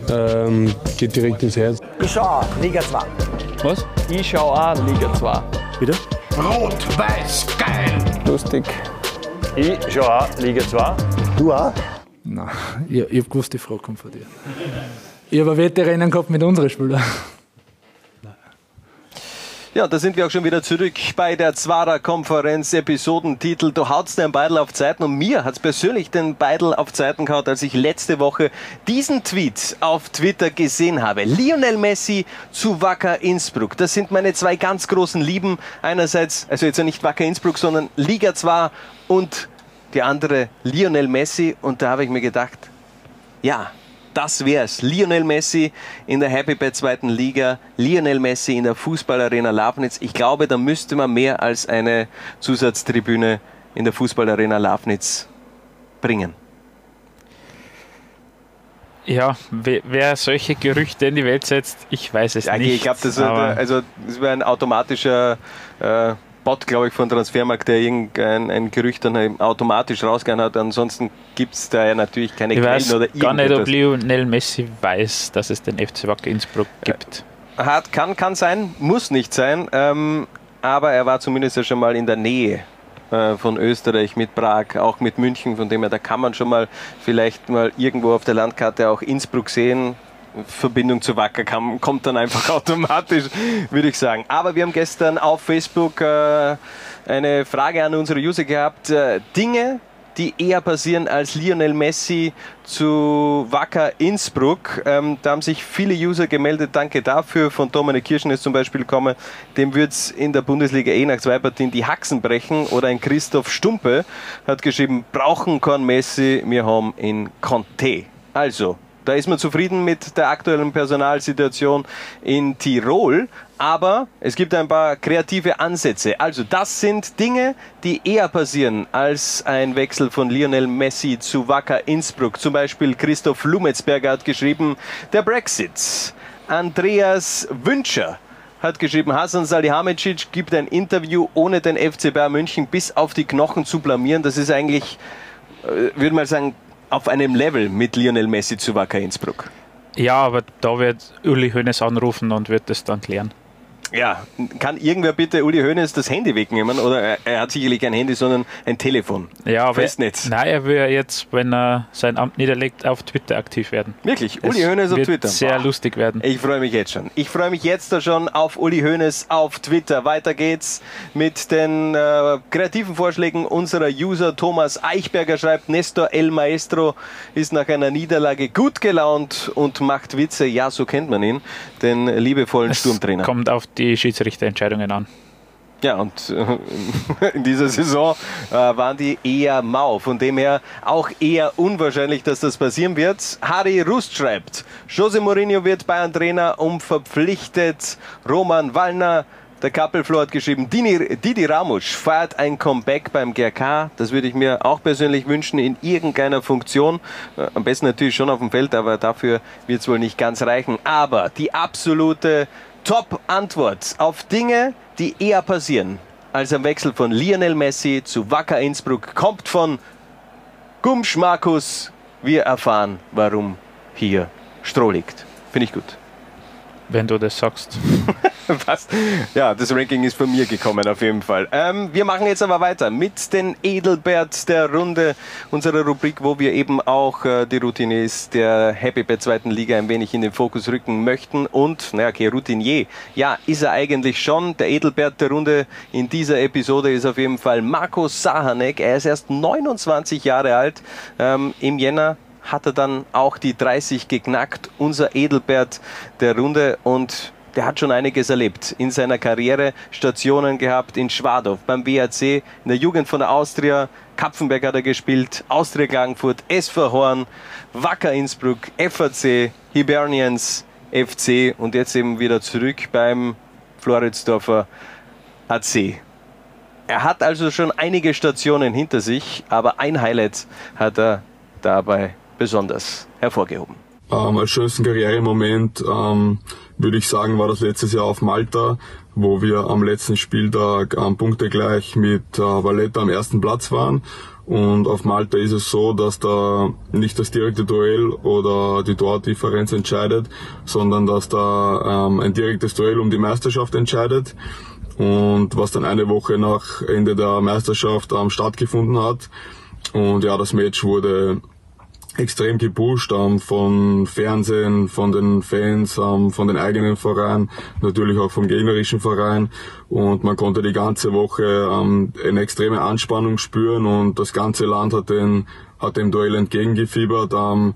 ähm, geht direkt ins Herz. Ich schau auch, Liga 2. Was? Ich schau auch, Liga 2. Bitte? Rot-Weiß, geil! Lustig. Ich schau auch, Liga 2. Du auch? Nein, ich, ich habe gewusst, die Frage kommt von dir. Ich habe Wettrennen gehabt mit unseren Spielern. Ja, da sind wir auch schon wieder zurück bei der Zwara-Konferenz, Episodentitel Du hautst den Beidel auf Zeiten und mir hat es persönlich den Beidel auf Zeiten gehaut, als ich letzte Woche diesen Tweet auf Twitter gesehen habe. Lionel Messi zu Wacker Innsbruck. Das sind meine zwei ganz großen Lieben. Einerseits, also jetzt nicht Wacker Innsbruck, sondern Liga 2 und die andere Lionel Messi. Und da habe ich mir gedacht, ja, das wär's. Lionel Messi in der Happy Bad zweiten Liga, Lionel Messi in der Fußballarena Lafnitz. Ich glaube, da müsste man mehr als eine Zusatztribüne in der Fußballarena Lafnitz bringen. Ja, wer, solche Gerüchte in die Welt setzt, ich weiß es Ja, nicht. ich glaube, das, also, das wäre ein automatischer äh, Bot, glaube ich, von Transfermarkt, der irgendein ein Gerücht dann eben automatisch rausgehauen hat. Ansonsten gibt es da ja natürlich keine ich weiß Quellen oder gar nicht, ob. Lionel Messi weiß, dass es den FC Wacker Innsbruck gibt. Hat, kann, kann sein, muss nicht sein, ähm, aber er war zumindest ja schon mal in der Nähe äh, von Österreich mit Prag, auch mit München, von dem her, da kann man schon mal vielleicht mal irgendwo auf der Landkarte auch Innsbruck sehen. Verbindung zu Wacker kam, kommt dann einfach <laughs> automatisch, würde ich sagen. Aber wir haben gestern auf Facebook äh, eine Frage an unsere User gehabt. Äh, Dinge, die eher passieren als Lionel Messi zu Wacker Innsbruck. Ähm, da haben sich viele User gemeldet. Danke dafür. Von Dominik Kirschen ist zum Beispiel gekommen. Dem wird es in der Bundesliga eh nach zwei Partien die Haxen brechen. Oder ein Christoph Stumpe hat geschrieben, brauchen kein Messi, wir haben in Conte. Also, da ist man zufrieden mit der aktuellen Personalsituation in Tirol. Aber es gibt ein paar kreative Ansätze. Also das sind Dinge, die eher passieren als ein Wechsel von Lionel Messi zu Wacker Innsbruck. Zum Beispiel Christoph Lumetzberger hat geschrieben, der Brexit. Andreas Wünscher hat geschrieben, Hasan Salihamidzic gibt ein Interview, ohne den FC Bayern München bis auf die Knochen zu blamieren. Das ist eigentlich, äh, würde mal sagen, auf einem Level mit Lionel Messi zu Wacker Innsbruck. Ja, aber da wird Uli Hoeneß anrufen und wird das dann klären. Ja, kann irgendwer bitte Uli Hoeneß das Handy wegnehmen? Oder er, er hat sicherlich kein Handy, sondern ein Telefon. Ja, aber Festnetz. Nein, er will ja jetzt, wenn er sein Amt niederlegt, auf Twitter aktiv werden. Wirklich? Es Uli Hoeneß auf Twitter? sehr Boah. lustig werden. Ich freue mich jetzt schon. Ich freue mich jetzt da schon auf Uli Hoeneß auf Twitter. Weiter geht's mit den äh, kreativen Vorschlägen unserer User. Thomas Eichberger schreibt, Nestor El Maestro ist nach einer Niederlage gut gelaunt und macht Witze. Ja, so kennt man ihn, den liebevollen Sturmtrainer. Kommt auf die Schiedsrichterentscheidungen an. Ja, und äh, <laughs> in dieser Saison äh, waren die eher mau. Von dem her auch eher unwahrscheinlich, dass das passieren wird. Harry Rust schreibt, Jose Mourinho wird Bayern Trainer um verpflichtet. Roman Wallner, der Kappelflo hat geschrieben, Didi Ramusch feiert ein Comeback beim GRK. Das würde ich mir auch persönlich wünschen in irgendeiner Funktion. Äh, Am besten natürlich schon auf dem Feld, aber dafür wird es wohl nicht ganz reichen. Aber die absolute Top-Antwort auf Dinge, die eher passieren als ein Wechsel von Lionel Messi zu Wacker Innsbruck kommt von Gumsch Markus. Wir erfahren, warum hier Stroh liegt. Finde ich gut. Wenn du das sagst. <laughs> Was? Ja, das Ranking ist von mir gekommen auf jeden Fall. Ähm, wir machen jetzt aber weiter mit den Edelbert der Runde, unserer Rubrik, wo wir eben auch äh, die Routiniers der Happy Bad zweiten Liga ein wenig in den Fokus rücken möchten. Und, naja, okay, Routinier. Ja, ist er eigentlich schon. Der Edelbert der Runde in dieser Episode ist auf jeden Fall Markus Sahanek. Er ist erst 29 Jahre alt. Ähm, Im Jänner hat er dann auch die 30 geknackt. Unser Edelbert der Runde und der hat schon einiges erlebt in seiner Karriere, Stationen gehabt in Schwadow, beim WAC, in der Jugend von der Austria, Kapfenberg hat er gespielt, Austria Klagenfurt, SV Horn, Wacker Innsbruck, FAC, Hibernians, FC und jetzt eben wieder zurück beim Floridsdorfer AC. Er hat also schon einige Stationen hinter sich, aber ein Highlight hat er dabei besonders hervorgehoben. Ähm, als schönsten Karrieremoment ähm, würde ich sagen, war das letztes Jahr auf Malta, wo wir am letzten Spieltag am Punkte gleich mit äh, Valletta am ersten Platz waren. Und auf Malta ist es so, dass da nicht das direkte Duell oder die Tordifferenz entscheidet, sondern dass da ähm, ein direktes Duell um die Meisterschaft entscheidet. Und was dann eine Woche nach Ende der Meisterschaft ähm, stattgefunden hat. Und ja, das Match wurde extrem gepusht ähm, von Fernsehen, von den Fans, ähm, von den eigenen Vereinen, natürlich auch vom gegnerischen Verein und man konnte die ganze Woche ähm, eine extreme Anspannung spüren und das ganze Land hat den hat dem Duell entgegengefiebert. Ähm,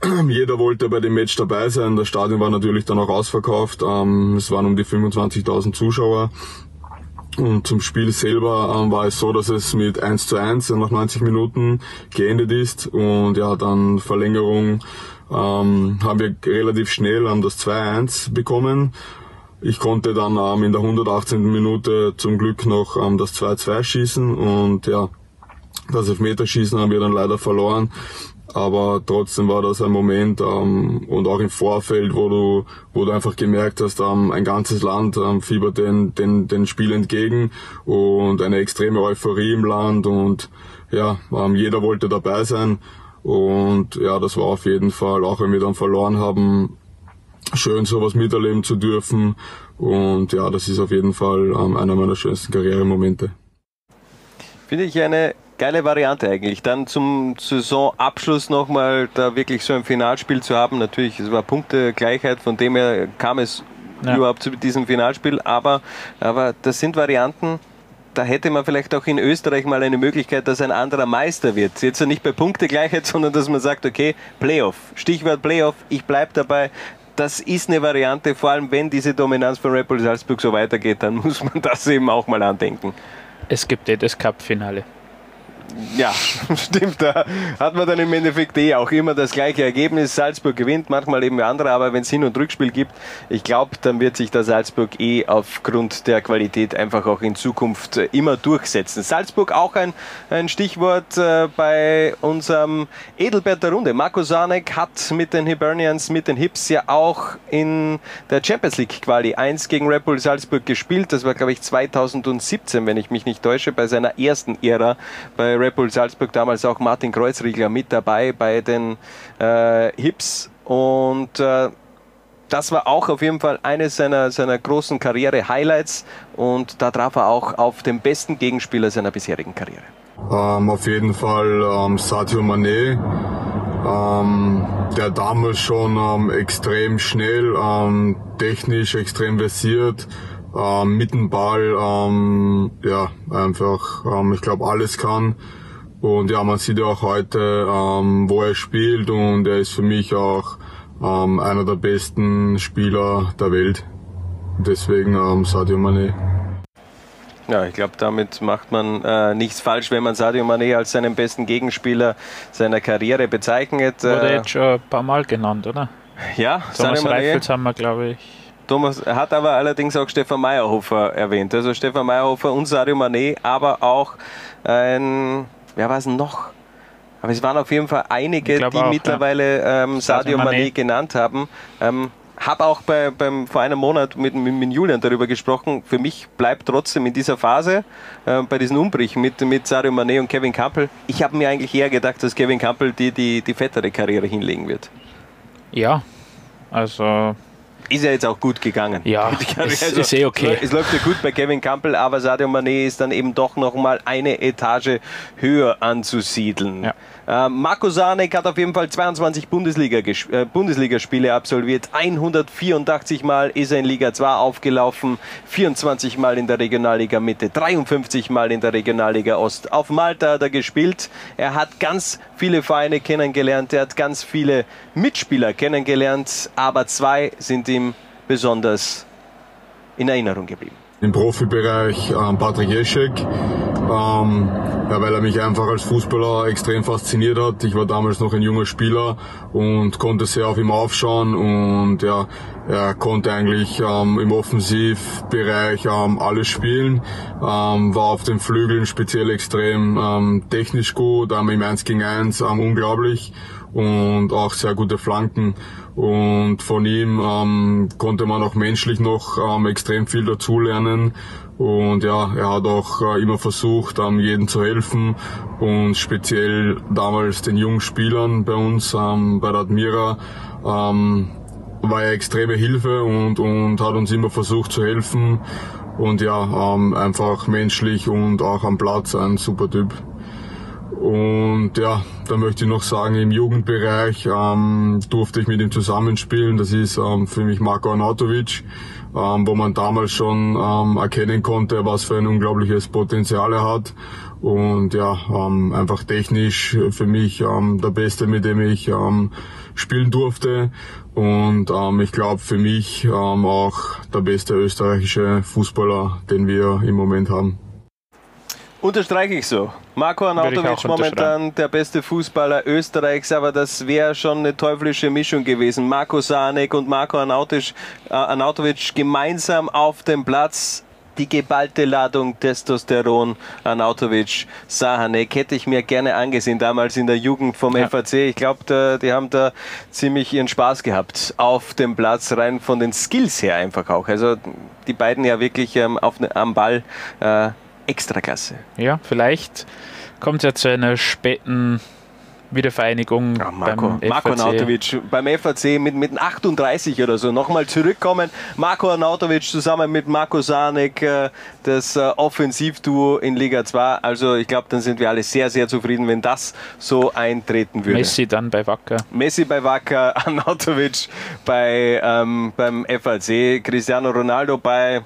<clears throat> jeder wollte bei dem Match dabei sein. Das Stadion war natürlich dann auch ausverkauft. Ähm, es waren um die 25.000 Zuschauer und zum Spiel selber ähm, war es so, dass es mit 1 zu 1 nach 90 Minuten geendet ist und ja, dann Verlängerung ähm, haben wir relativ schnell ähm, das 2-1 bekommen. Ich konnte dann ähm, in der 118. Minute zum Glück noch ähm, das 2-2 schießen und ja, das Elfmeterschießen haben wir dann leider verloren aber trotzdem war das ein Moment ähm, und auch im Vorfeld, wo du, wo du einfach gemerkt hast, ähm, ein ganzes Land ähm, fiebert den, den, den Spiel entgegen und eine extreme Euphorie im Land und ja, ähm, jeder wollte dabei sein und ja, das war auf jeden Fall, auch wenn wir dann verloren haben, schön sowas miterleben zu dürfen und ja, das ist auf jeden Fall ähm, einer meiner schönsten Karrieremomente. Finde ich eine geile Variante eigentlich. Dann zum Saisonabschluss nochmal da wirklich so ein Finalspiel zu haben. Natürlich, es war Punktegleichheit, von dem her kam es ja. überhaupt zu diesem Finalspiel. Aber, aber das sind Varianten, da hätte man vielleicht auch in Österreich mal eine Möglichkeit, dass ein anderer Meister wird. Jetzt nicht bei Punktegleichheit, <laughs> sondern dass man sagt, okay, Playoff. Stichwort Playoff, ich bleibe dabei. Das ist eine Variante, vor allem wenn diese Dominanz von Red Bull Salzburg so weitergeht, dann <laughs> muss man das eben auch mal andenken. Es gibt eh das Cup-Finale ja, <laughs> stimmt. Da hat man dann im Endeffekt eh auch immer das gleiche Ergebnis. Salzburg gewinnt, manchmal eben andere, aber wenn es Hin- und Rückspiel gibt, ich glaube, dann wird sich der Salzburg eh aufgrund der Qualität einfach auch in Zukunft äh, immer durchsetzen. Salzburg auch ein, ein Stichwort äh, bei unserem Edelbert der Runde. Marco Sanek hat mit den Hibernians, mit den Hips ja auch in der Champions League Quali 1 gegen Red Bull Salzburg gespielt. Das war, glaube ich, 2017, wenn ich mich nicht täusche, bei seiner ersten Ära bei Red Bull Salzburg damals auch Martin Kreuzriegler mit dabei bei den äh, Hips. Und äh, das war auch auf jeden Fall eines seiner, seiner großen Karriere-Highlights. Und da traf er auch auf den besten Gegenspieler seiner bisherigen Karriere. Ähm, auf jeden Fall ähm, Sadio Mané, ähm, der damals schon ähm, extrem schnell, ähm, technisch extrem versiert, ähm, mit dem Ball, ähm, ja, einfach, ähm, ich glaube, alles kann. Und ja, man sieht ja auch heute, ähm, wo er spielt und er ist für mich auch ähm, einer der besten Spieler der Welt. Deswegen ähm, Sadio Mane. Ja, ich glaube, damit macht man äh, nichts falsch, wenn man Sadio Mane als seinen besten Gegenspieler seiner Karriere bezeichnet. Wurde äh, jetzt schon ein paar Mal genannt, oder? Ja, Thomas Sadio Reifels haben wir, glaube ich. Thomas hat aber allerdings auch Stefan Meyerhofer erwähnt. Also Stefan Meyerhofer und Sadio Mane, aber auch ein wer war es noch? Aber es waren auf jeden Fall einige, die auch, mittlerweile ja. ähm, Sadio Mané genannt haben. Ähm, habe auch bei, beim, vor einem Monat mit, mit, mit, Julian darüber gesprochen. Für mich bleibt trotzdem in dieser Phase, äh, bei diesen Umbrüchen mit, mit Sadio Mané und Kevin Campbell, ich habe mir eigentlich eher gedacht, dass Kevin Campbell die, die, die fettere Karriere hinlegen wird. Ja, also ist ja jetzt auch gut gegangen. Ja, <laughs> es also, ist eh okay. Es läuft ja gut bei Kevin Campbell, aber Sadio Mané ist dann eben doch nochmal eine Etage höher anzusiedeln. Ja. Äh, Marco Sanek hat auf jeden Fall 22 Bundesliga, äh, Bundesligaspiele absolviert. 184 Mal ist er in Liga 2 aufgelaufen, 24 Mal in der Regionalliga Mitte, 53 Mal in der Regionalliga Ost. Auf Malta hat er gespielt. Er hat ganz viele Vereine kennengelernt, er hat ganz viele Mitspieler kennengelernt, aber zwei sind ihm besonders in Erinnerung geblieben. Im Profibereich ähm, Patrick Jeschek, ähm, ja, weil er mich einfach als Fußballer extrem fasziniert hat. Ich war damals noch ein junger Spieler und konnte sehr auf ihm aufschauen und ja, er konnte eigentlich ähm, im Offensivbereich ähm, alles spielen, ähm, war auf den Flügeln speziell extrem ähm, technisch gut, ähm, im 1 gegen 1 ähm, unglaublich und auch sehr gute Flanken. Und von ihm ähm, konnte man auch menschlich noch ähm, extrem viel dazulernen. Und ja, er hat auch äh, immer versucht, ähm, jedem zu helfen und speziell damals den jungen Spielern bei uns, ähm, bei der Admira, ähm, war er extreme Hilfe und, und hat uns immer versucht zu helfen. Und ja, ähm, einfach menschlich und auch am Platz ein super Typ. Und ja, da möchte ich noch sagen, im Jugendbereich ähm, durfte ich mit ihm zusammenspielen. Das ist ähm, für mich Marko Arnautovic, ähm, wo man damals schon ähm, erkennen konnte, was für ein unglaubliches Potenzial er hat. Und ja, ähm, einfach technisch für mich ähm, der Beste, mit dem ich ähm, spielen durfte. Und ähm, ich glaube für mich ähm, auch der beste österreichische Fußballer, den wir im Moment haben. Unterstreiche ich so. Marco Arnautovic momentan der beste Fußballer Österreichs, aber das wäre schon eine teuflische Mischung gewesen. Marco Sanek und Marco Arnautovic, äh, Arnautovic gemeinsam auf dem Platz. Die geballte Ladung Testosteron Arnautovic, Sahanek hätte ich mir gerne angesehen, damals in der Jugend vom ja. FAC. Ich glaube, die haben da ziemlich ihren Spaß gehabt auf dem Platz, rein von den Skills her einfach auch. Also die beiden ja wirklich ähm, auf, am Ball äh, Extraklasse. Ja, vielleicht kommt es ja zu einer späten Wiedervereinigung ja, Marco, beim Marco Arnautovic beim FAC mit, mit 38 oder so nochmal zurückkommen. Marco Arnautovic zusammen mit Marco Sanek, äh, das äh, Offensivduo in Liga 2. Also ich glaube, dann sind wir alle sehr, sehr zufrieden, wenn das so eintreten würde. Messi dann bei Wacker. Messi bei Wacker, <laughs> Arnautovic bei, ähm, beim FAC, Cristiano Ronaldo bei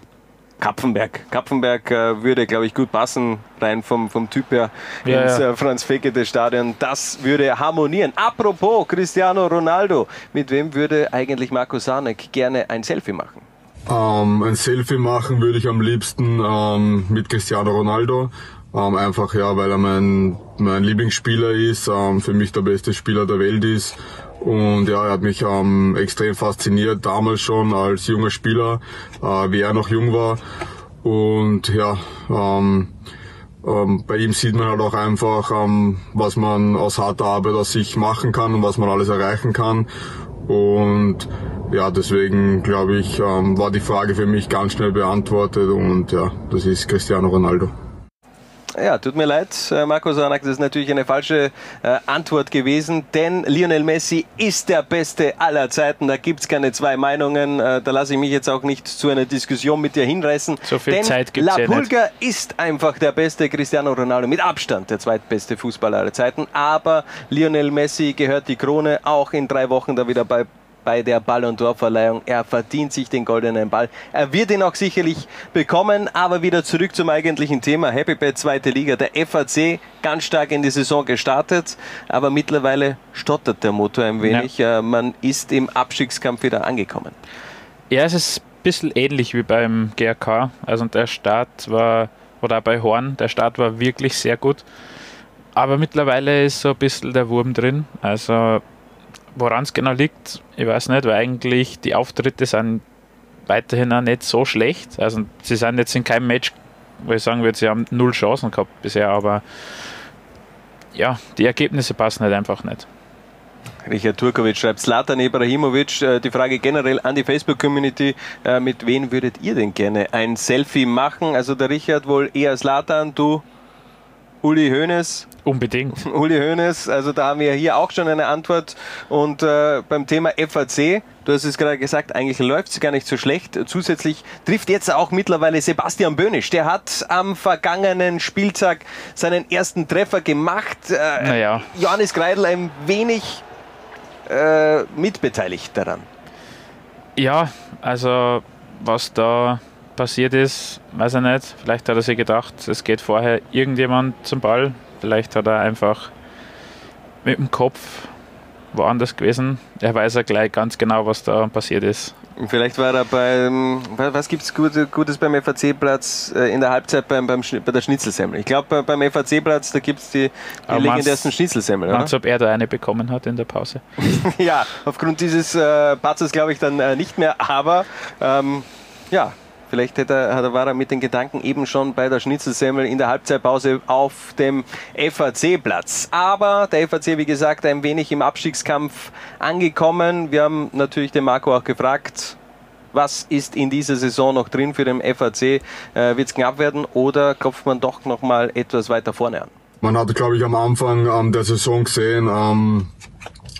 Kapfenberg. Kapfenberg äh, würde, glaube ich, gut passen, rein vom, vom Typ her ja, ins äh, Franz-Fekete-Stadion. Das würde harmonieren. Apropos Cristiano Ronaldo, mit wem würde eigentlich Marco Sanek gerne ein Selfie machen? Ähm, ein Selfie machen würde ich am liebsten ähm, mit Cristiano Ronaldo. Ähm, einfach ja, weil er mein, mein Lieblingsspieler ist, ähm, für mich der beste Spieler der Welt ist und ja, er hat mich ähm, extrem fasziniert, damals schon als junger Spieler, äh, wie er noch jung war. Und ja, ähm, ähm, bei ihm sieht man halt auch einfach, ähm, was man aus harter Arbeit aus sich machen kann und was man alles erreichen kann. Und ja, deswegen glaube ich, ähm, war die Frage für mich ganz schnell beantwortet und ja, das ist Cristiano Ronaldo. Ja, tut mir leid, äh, Marco Sanak, das ist natürlich eine falsche äh, Antwort gewesen, denn Lionel Messi ist der Beste aller Zeiten. Da gibt's keine zwei Meinungen. Äh, da lasse ich mich jetzt auch nicht zu einer Diskussion mit dir hinreißen. So viel denn Zeit gibt's La ja Pulga nicht. ist einfach der beste Cristiano Ronaldo, mit Abstand der zweitbeste Fußballer aller Zeiten. Aber Lionel Messi gehört die Krone auch in drei Wochen da wieder bei bei der Ballon d'Or-Verleihung. Er verdient sich den goldenen Ball. Er wird ihn auch sicherlich bekommen, aber wieder zurück zum eigentlichen Thema. Happy Bad zweite Liga. Der FAC ganz stark in die Saison gestartet, aber mittlerweile stottert der Motor ein wenig. Ja. Äh, man ist im Abstiegskampf wieder angekommen. Ja, es ist ein bisschen ähnlich wie beim GRK. Also der Start war, oder bei Horn, der Start war wirklich sehr gut. Aber mittlerweile ist so ein bisschen der Wurm drin. Also Woran es genau liegt, ich weiß nicht, weil eigentlich die Auftritte sind weiterhin auch nicht so schlecht. Also sie sind jetzt in keinem Match, wo ich sagen würde, sie haben null Chancen gehabt bisher, aber ja, die Ergebnisse passen halt einfach nicht. Richard Turkovic schreibt, Slatan Ibrahimovic, äh, die Frage generell an die Facebook-Community, äh, mit wem würdet ihr denn gerne ein Selfie machen? Also der Richard wohl eher Slatan, du Uli Hoeneß. Unbedingt. <laughs> Uli Hoeneß, also da haben wir hier auch schon eine Antwort. Und äh, beim Thema FAC, du hast es gerade gesagt, eigentlich läuft es gar nicht so schlecht. Zusätzlich trifft jetzt auch mittlerweile Sebastian Böhnisch. Der hat am vergangenen Spieltag seinen ersten Treffer gemacht. Äh, naja. Johannes Greidel ein wenig äh, mitbeteiligt daran. Ja, also was da passiert ist, weiß er nicht. Vielleicht hat er sich gedacht, es geht vorher irgendjemand zum Ball. Vielleicht hat er einfach mit dem Kopf woanders gewesen. Er weiß ja gleich ganz genau, was da passiert ist. Vielleicht war er beim, was gibt es Gutes beim FAC-Platz äh, in der Halbzeit beim, beim, bei der Schnitzelsemmel? Ich glaube, beim FAC-Platz, da gibt es die, die legendärsten Schnitzelsemmel. Meinst du, ob er da eine bekommen hat in der Pause? <laughs> ja, aufgrund dieses äh, Patzes glaube ich dann äh, nicht mehr, aber ähm, ja, Vielleicht hat er, war er mit den Gedanken eben schon bei der Schnitzelsemmel in der Halbzeitpause auf dem FAC-Platz. Aber der FAC, wie gesagt, ein wenig im Abstiegskampf angekommen. Wir haben natürlich den Marco auch gefragt, was ist in dieser Saison noch drin für den FAC? Äh, Wird es knapp werden oder klopft man doch noch mal etwas weiter vorne an? Man hat, glaube ich, am Anfang ähm, der Saison gesehen, ähm,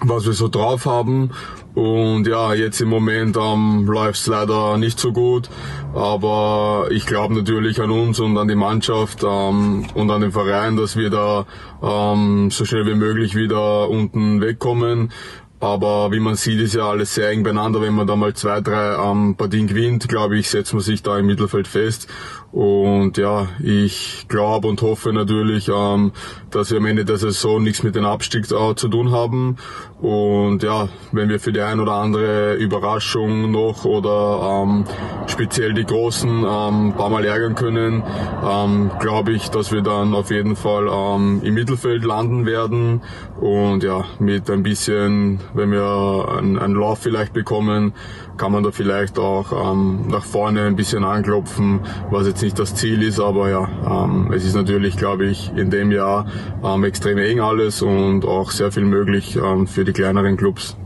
was wir so drauf haben. Und ja, jetzt im Moment ähm, läuft es leider nicht so gut. Aber ich glaube natürlich an uns und an die Mannschaft ähm, und an den Verein, dass wir da ähm, so schnell wie möglich wieder unten wegkommen. Aber wie man sieht, ist ja alles sehr eng beieinander. Wenn man da mal zwei, drei ähm, Partien gewinnt, glaube ich, setzt man sich da im Mittelfeld fest. Und ja, ich glaube und hoffe natürlich, ähm, dass wir am Ende der Saison nichts mit dem Abstieg äh, zu tun haben. Und ja, wenn wir für die ein oder andere Überraschung noch oder ähm, speziell die Großen ähm, ein paar Mal ärgern können, ähm, glaube ich, dass wir dann auf jeden Fall ähm, im Mittelfeld landen werden. Und ja, mit ein bisschen, wenn wir einen, einen Lauf vielleicht bekommen, kann man da vielleicht auch ähm, nach vorne ein bisschen anklopfen, was jetzt nicht das Ziel ist, aber ja, ähm, es ist natürlich, glaube ich, in dem Jahr ähm, extrem eng alles und auch sehr viel möglich ähm, für die kleineren Clubs.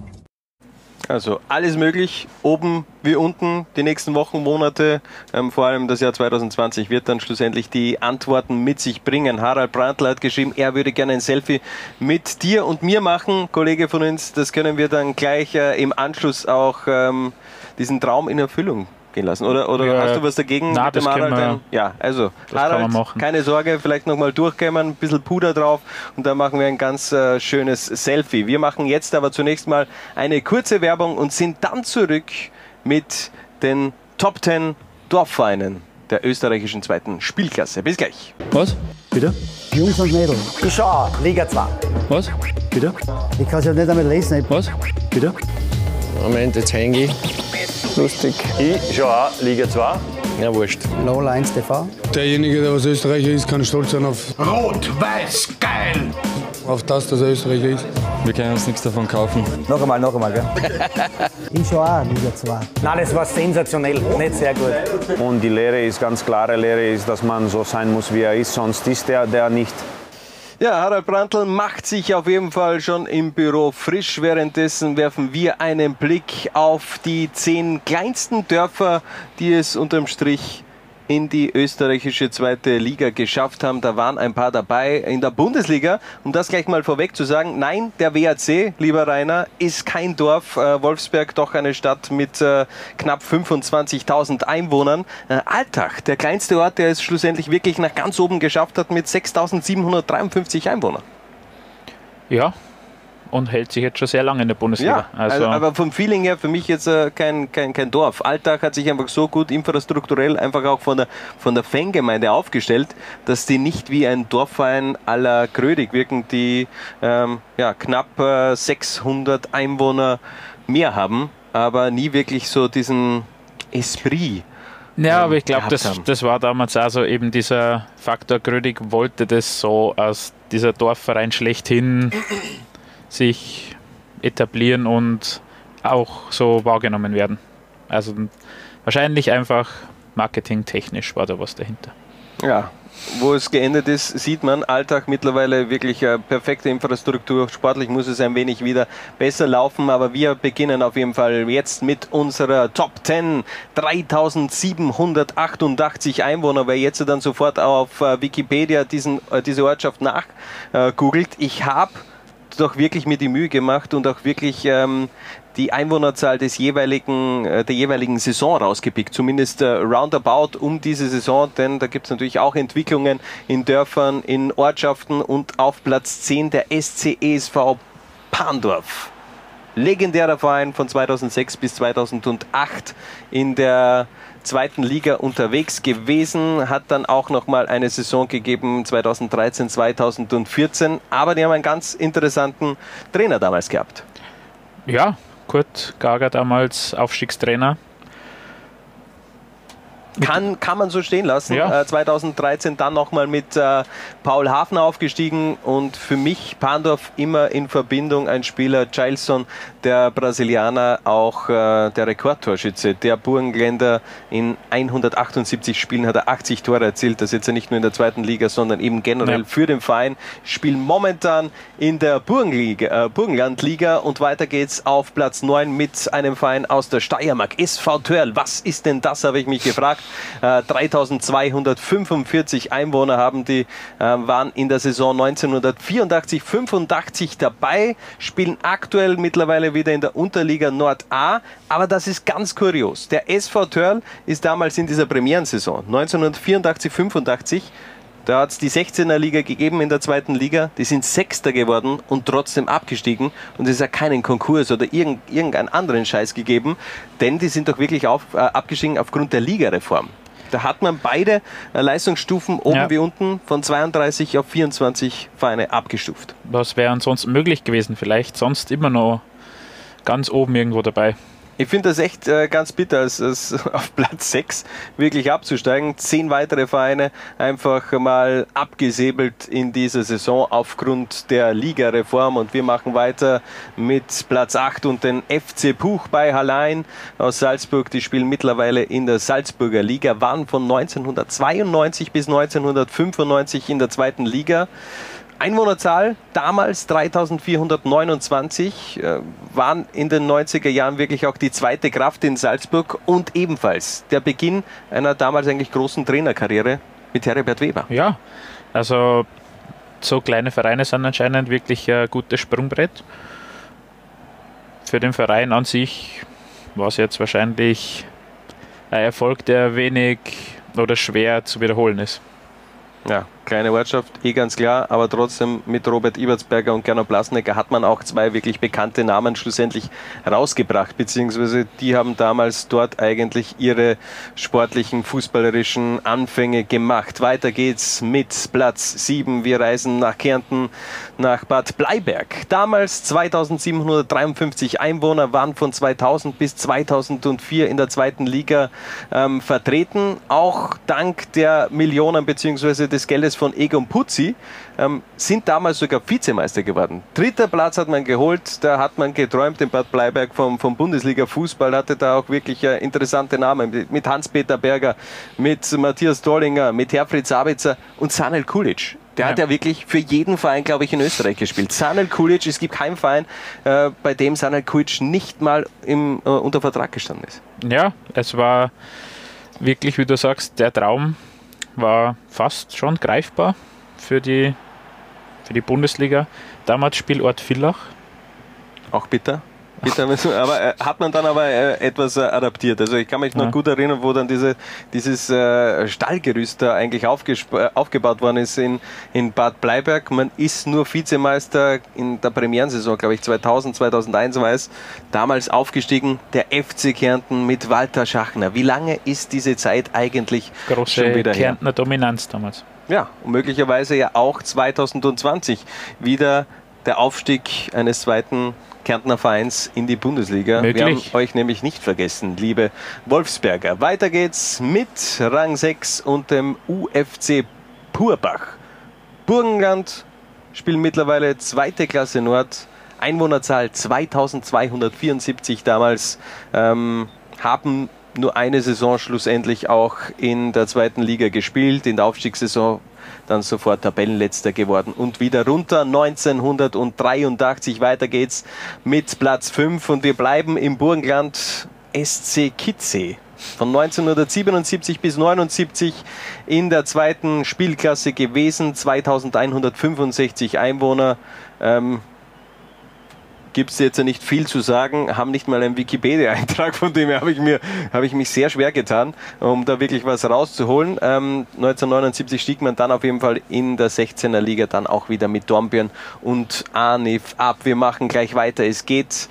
Also alles möglich, oben wie unten, die nächsten Wochen, Monate, ähm, vor allem das Jahr 2020 wird dann schlussendlich die Antworten mit sich bringen. Harald Brandl hat geschrieben, er würde gerne ein Selfie mit dir und mir machen, Kollege von uns. Das können wir dann gleich äh, im Anschluss auch ähm, diesen Traum in Erfüllung gehen lassen. Oder, oder ja, hast du was dagegen na, mit dem Harald? Wir, ja, also Harald, keine Sorge, vielleicht nochmal durchkämmern, ein bisschen Puder drauf und dann machen wir ein ganz äh, schönes Selfie. Wir machen jetzt aber zunächst mal eine kurze Werbung und sind dann zurück mit den Top 10 Dorfvereinen der österreichischen zweiten Spielklasse. Bis gleich. Was? Bitte? Jungs und Mädels. Ich schau, Liga 2. Was? Bitte? Ich kann es ja nicht einmal lesen. Was? Bitte? Moment, jetzt hänge ich. Lustig. Ich schau auch, Liga 2. Ja, wurscht. Lola 1 TV. Derjenige, der was Österreicher ist, kann stolz sein auf, Rot, weiß, geil. auf das, dass er Österreicher ist. Wir können uns nichts davon kaufen. Noch einmal, noch einmal, gell? <laughs> Ich schau auch Liga 2. Nein, das war sensationell, nicht sehr gut. Und die Lehre ist ganz klare Lehre ist, dass man so sein muss, wie er ist, sonst ist der, der nicht. Ja, Harald Brandl macht sich auf jeden Fall schon im Büro frisch. Währenddessen werfen wir einen Blick auf die zehn kleinsten Dörfer, die es unterm Strich in die österreichische zweite Liga geschafft haben. Da waren ein paar dabei in der Bundesliga. Um das gleich mal vorweg zu sagen, nein, der WAC, lieber Rainer, ist kein Dorf. Äh, Wolfsberg doch eine Stadt mit äh, knapp 25.000 Einwohnern. Äh, Alltag, der kleinste Ort, der es schlussendlich wirklich nach ganz oben geschafft hat mit 6.753 Einwohnern. Ja, und hält sich jetzt schon sehr lange in der Bundesliga. Ja, also, aber vom Feeling her für mich jetzt äh, kein, kein, kein Dorf. Alltag hat sich einfach so gut infrastrukturell einfach auch von der, von der Fangemeinde aufgestellt, dass die nicht wie ein Dorfverein aller Grödig wirken, die ähm, ja, knapp äh, 600 Einwohner mehr haben, aber nie wirklich so diesen Esprit ja, aber ich glaube, das, das war damals also eben dieser Faktor Grödig wollte das so als dieser Dorfverein schlechthin sich etablieren und auch so wahrgenommen werden. Also wahrscheinlich einfach marketingtechnisch war da was dahinter. Ja, wo es geendet ist, sieht man Alltag mittlerweile wirklich eine perfekte Infrastruktur. Sportlich muss es ein wenig wieder besser laufen, aber wir beginnen auf jeden Fall jetzt mit unserer Top 10. 3788 Einwohner. Wer jetzt dann sofort auf äh, Wikipedia diesen, äh, diese Ortschaft nachgoogelt, ich habe doch wirklich mir die Mühe gemacht und auch wirklich ähm, die Einwohnerzahl des jeweiligen, äh, der jeweiligen Saison rausgepickt, zumindest äh, roundabout um diese Saison, denn da gibt es natürlich auch Entwicklungen in Dörfern, in Ortschaften und auf Platz 10 der SCESV Pandorf. Legendärer Verein von 2006 bis 2008 in der zweiten Liga unterwegs gewesen, hat dann auch noch mal eine Saison gegeben 2013, 2014, aber die haben einen ganz interessanten Trainer damals gehabt. Ja, Kurt Gager damals Aufstiegstrainer. Kann, kann man so stehen lassen. Ja. Äh, 2013 dann nochmal mit äh, Paul Hafner aufgestiegen und für mich Pandorf immer in Verbindung ein Spieler, Gilson, der Brasilianer, auch äh, der Rekordtorschütze, der Burgenländer in 178 Spielen hat er 80 Tore erzielt, das jetzt ja nicht nur in der zweiten Liga, sondern eben generell Ja. für den Verein, spielen momentan in der Burgenliga, äh, Burgenlandliga und weiter geht's auf Platz 9 mit einem Verein aus der Steiermark, SV Törl. Was ist denn das, habe ich mich gefragt. Äh, 3245 Einwohner haben die, äh, waren in der Saison 1984, 85 dabei, spielen aktuell mittlerweile wieder in der Unterliga Nord A, aber das ist ganz kurios. Der SV Törl ist damals in dieser Premierensaison 1984, 85 da hat es die 16er Liga gegeben in der zweiten Liga. Die sind Sechster geworden und trotzdem abgestiegen. Und es hat keinen Konkurs oder irgend, irgendeinen anderen Scheiß gegeben, denn die sind doch wirklich auf, äh, abgestiegen aufgrund der Ligareform. Da hat man beide äh, Leistungsstufen oben Ja. wie unten von 32 auf 24 Vereine abgestuft. Was wäre ansonsten möglich gewesen? Vielleicht sonst immer noch ganz oben irgendwo dabei. Ich finde das echt äh, ganz bitter, als, als <laughs> auf Platz 6 wirklich abzusteigen. Zehn weitere Vereine einfach mal abgesäbelt in dieser Saison aufgrund der Ligareform. Und wir machen weiter mit Platz 8 und den FC Puch bei Hallein aus Salzburg. Die spielen mittlerweile in der Salzburger Liga, waren von 1992 bis 1995 in der zweiten Liga. Einwohnerzahl damals 3429, äh, waren in den 90er Jahren wirklich auch die zweite Kraft in Salzburg und ebenfalls der Beginn einer damals eigentlich großen Trainerkarriere mit Heribert Weber. Ja, also so kleine Vereine sind anscheinend wirklich ein gutes Sprungbrett. Für den Verein an sich war es jetzt wahrscheinlich ein Erfolg, der wenig oder schwer zu wiederholen ist. Ja, kleine Ortschaft, eh ganz klar, aber trotzdem mit Robert Ibertsberger und Gernot Blasnecker hat man auch zwei wirklich bekannte Namen schlussendlich rausgebracht, beziehungsweise die haben damals dort eigentlich ihre sportlichen, fußballerischen Anfänge gemacht. Weiter geht's mit Platz 7. Wir reisen nach Kärnten, nach Bad Bleiberg. Damals 2753 Einwohner waren von 2000 bis 2004 in der zweiten Liga ähm, vertreten, auch dank der Millionen beziehungsweise des Geldes von Egon Putzi, ähm, sind damals sogar Vizemeister geworden. Dritter Platz hat man geholt, da hat man geträumt in Bad Bleiberg vom, vom Bundesliga-Fußball, hatte da auch wirklich äh, interessante Namen mit- mit Hans-Peter Berger, mit Matthias Dollinger, mit Herfried Sabitzer und Sanel Kulic. Der hat ja wirklich für jeden Verein, glaube ich, in Österreich gespielt. Sanel Kulic, es gibt keinen Verein, äh, bei dem Sanel Kulic nicht mal im, äh, unter Vertrag gestanden ist. Ja, es war wirklich, wie du sagst, der Traum war fast schon greifbar für die, für die Bundesliga. Damals Spielort Villach. Auch bitter. Aber äh, hat man dann aber äh, etwas äh, adaptiert. Also ich kann mich noch Ja. gut erinnern, wo dann diese, dieses äh, Stallgerüst da eigentlich äh, aufgebaut worden ist in, in Bad Bleiberg. Man ist nur Vizemeister in der Premierensaison, glaube ich, 2000, 2001 war es. Damals aufgestiegen, der FC Kärnten mit Walter Schachner. Wie lange ist diese Zeit eigentlich schon Große wieder her? Kärntner Dominanz damals. Ja, und möglicherweise ja auch 2020 wieder der Aufstieg eines zweiten Kärntner Vereins in die Bundesliga. Wir haben Möglich. euch nämlich nicht vergessen, liebe Wolfsberger. Weiter geht's mit Rang 6 und dem UFC Purbach. Burgenland spielen mittlerweile zweite Klasse Nord. Einwohnerzahl 2274 damals. Ähm, haben nur eine Saison schlussendlich auch in der zweiten Liga gespielt. In der Aufstiegssaison dann sofort Tabellenletzter geworden und wieder runter 1983. Weiter geht's mit Platz 5 und wir bleiben im Burgenland SC Kitze. Von 1977 bis 79 in der zweiten Spielklasse gewesen, 2165 Einwohner. Ähm, gibt es jetzt nicht viel zu sagen, haben nicht mal einen Wikipedia-Eintrag, von dem habe ich, habe ich mich sehr schwer getan, um da wirklich was rauszuholen. Ähm, 1979 stieg man dann auf jeden Fall in der 16er Liga dann auch wieder mit Dornbirn und Arnif ab. Wir machen gleich weiter. Es geht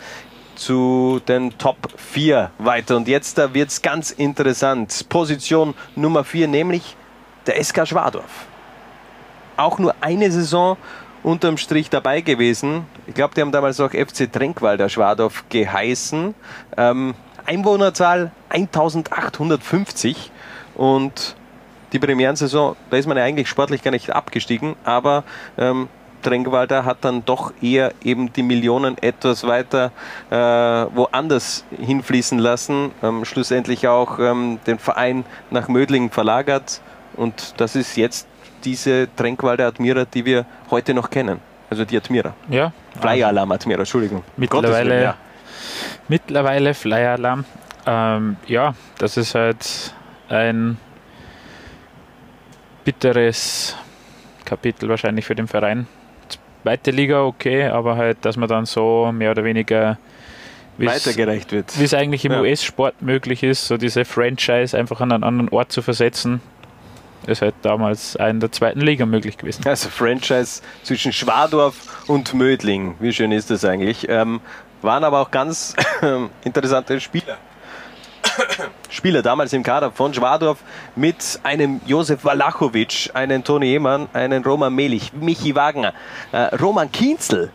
zu den Top 4 weiter. Und jetzt da wird es ganz interessant. Position Nummer 4, nämlich der SK Schwadorf auch nur eine Saison unterm Strich dabei gewesen. Ich glaube, die haben damals auch FC Tränkwalder Schwadorf geheißen. Ähm, Einwohnerzahl 1850 und die Premierensaison, da ist man ja eigentlich sportlich gar nicht abgestiegen, aber ähm, Tränkwalder hat dann doch eher eben die Millionen etwas weiter äh, woanders hinfließen lassen, ähm, schlussendlich auch ähm, den Verein nach Mödling verlagert und das ist jetzt diese Tränkwalder Admira, die wir heute noch kennen. Also die Admira. Ja. Flyer Alarm Admira, Entschuldigung. Mittlerweile, Willen, ja. mittlerweile Flyer Alarm. Ähm, ja, das ist halt ein bitteres Kapitel wahrscheinlich für den Verein. Zweite Liga okay, aber halt, dass man dann so mehr oder weniger weitergereicht wird. Wie es eigentlich im Ja. US-Sport möglich ist, so diese Franchise einfach an einen anderen Ort zu versetzen, ist halt damals in der zweiten Liga möglich gewesen. Also Franchise zwischen Schwadorf und Mödling. Wie schön ist das eigentlich? Ähm, waren aber auch ganz <coughs> interessante Spieler. <coughs> Spieler damals im Kader von Schwadorf mit einem Josef Walachowitsch, einen Toni Emann, einen Roman Melich, Michi Wagner, äh, Roman Kienzel.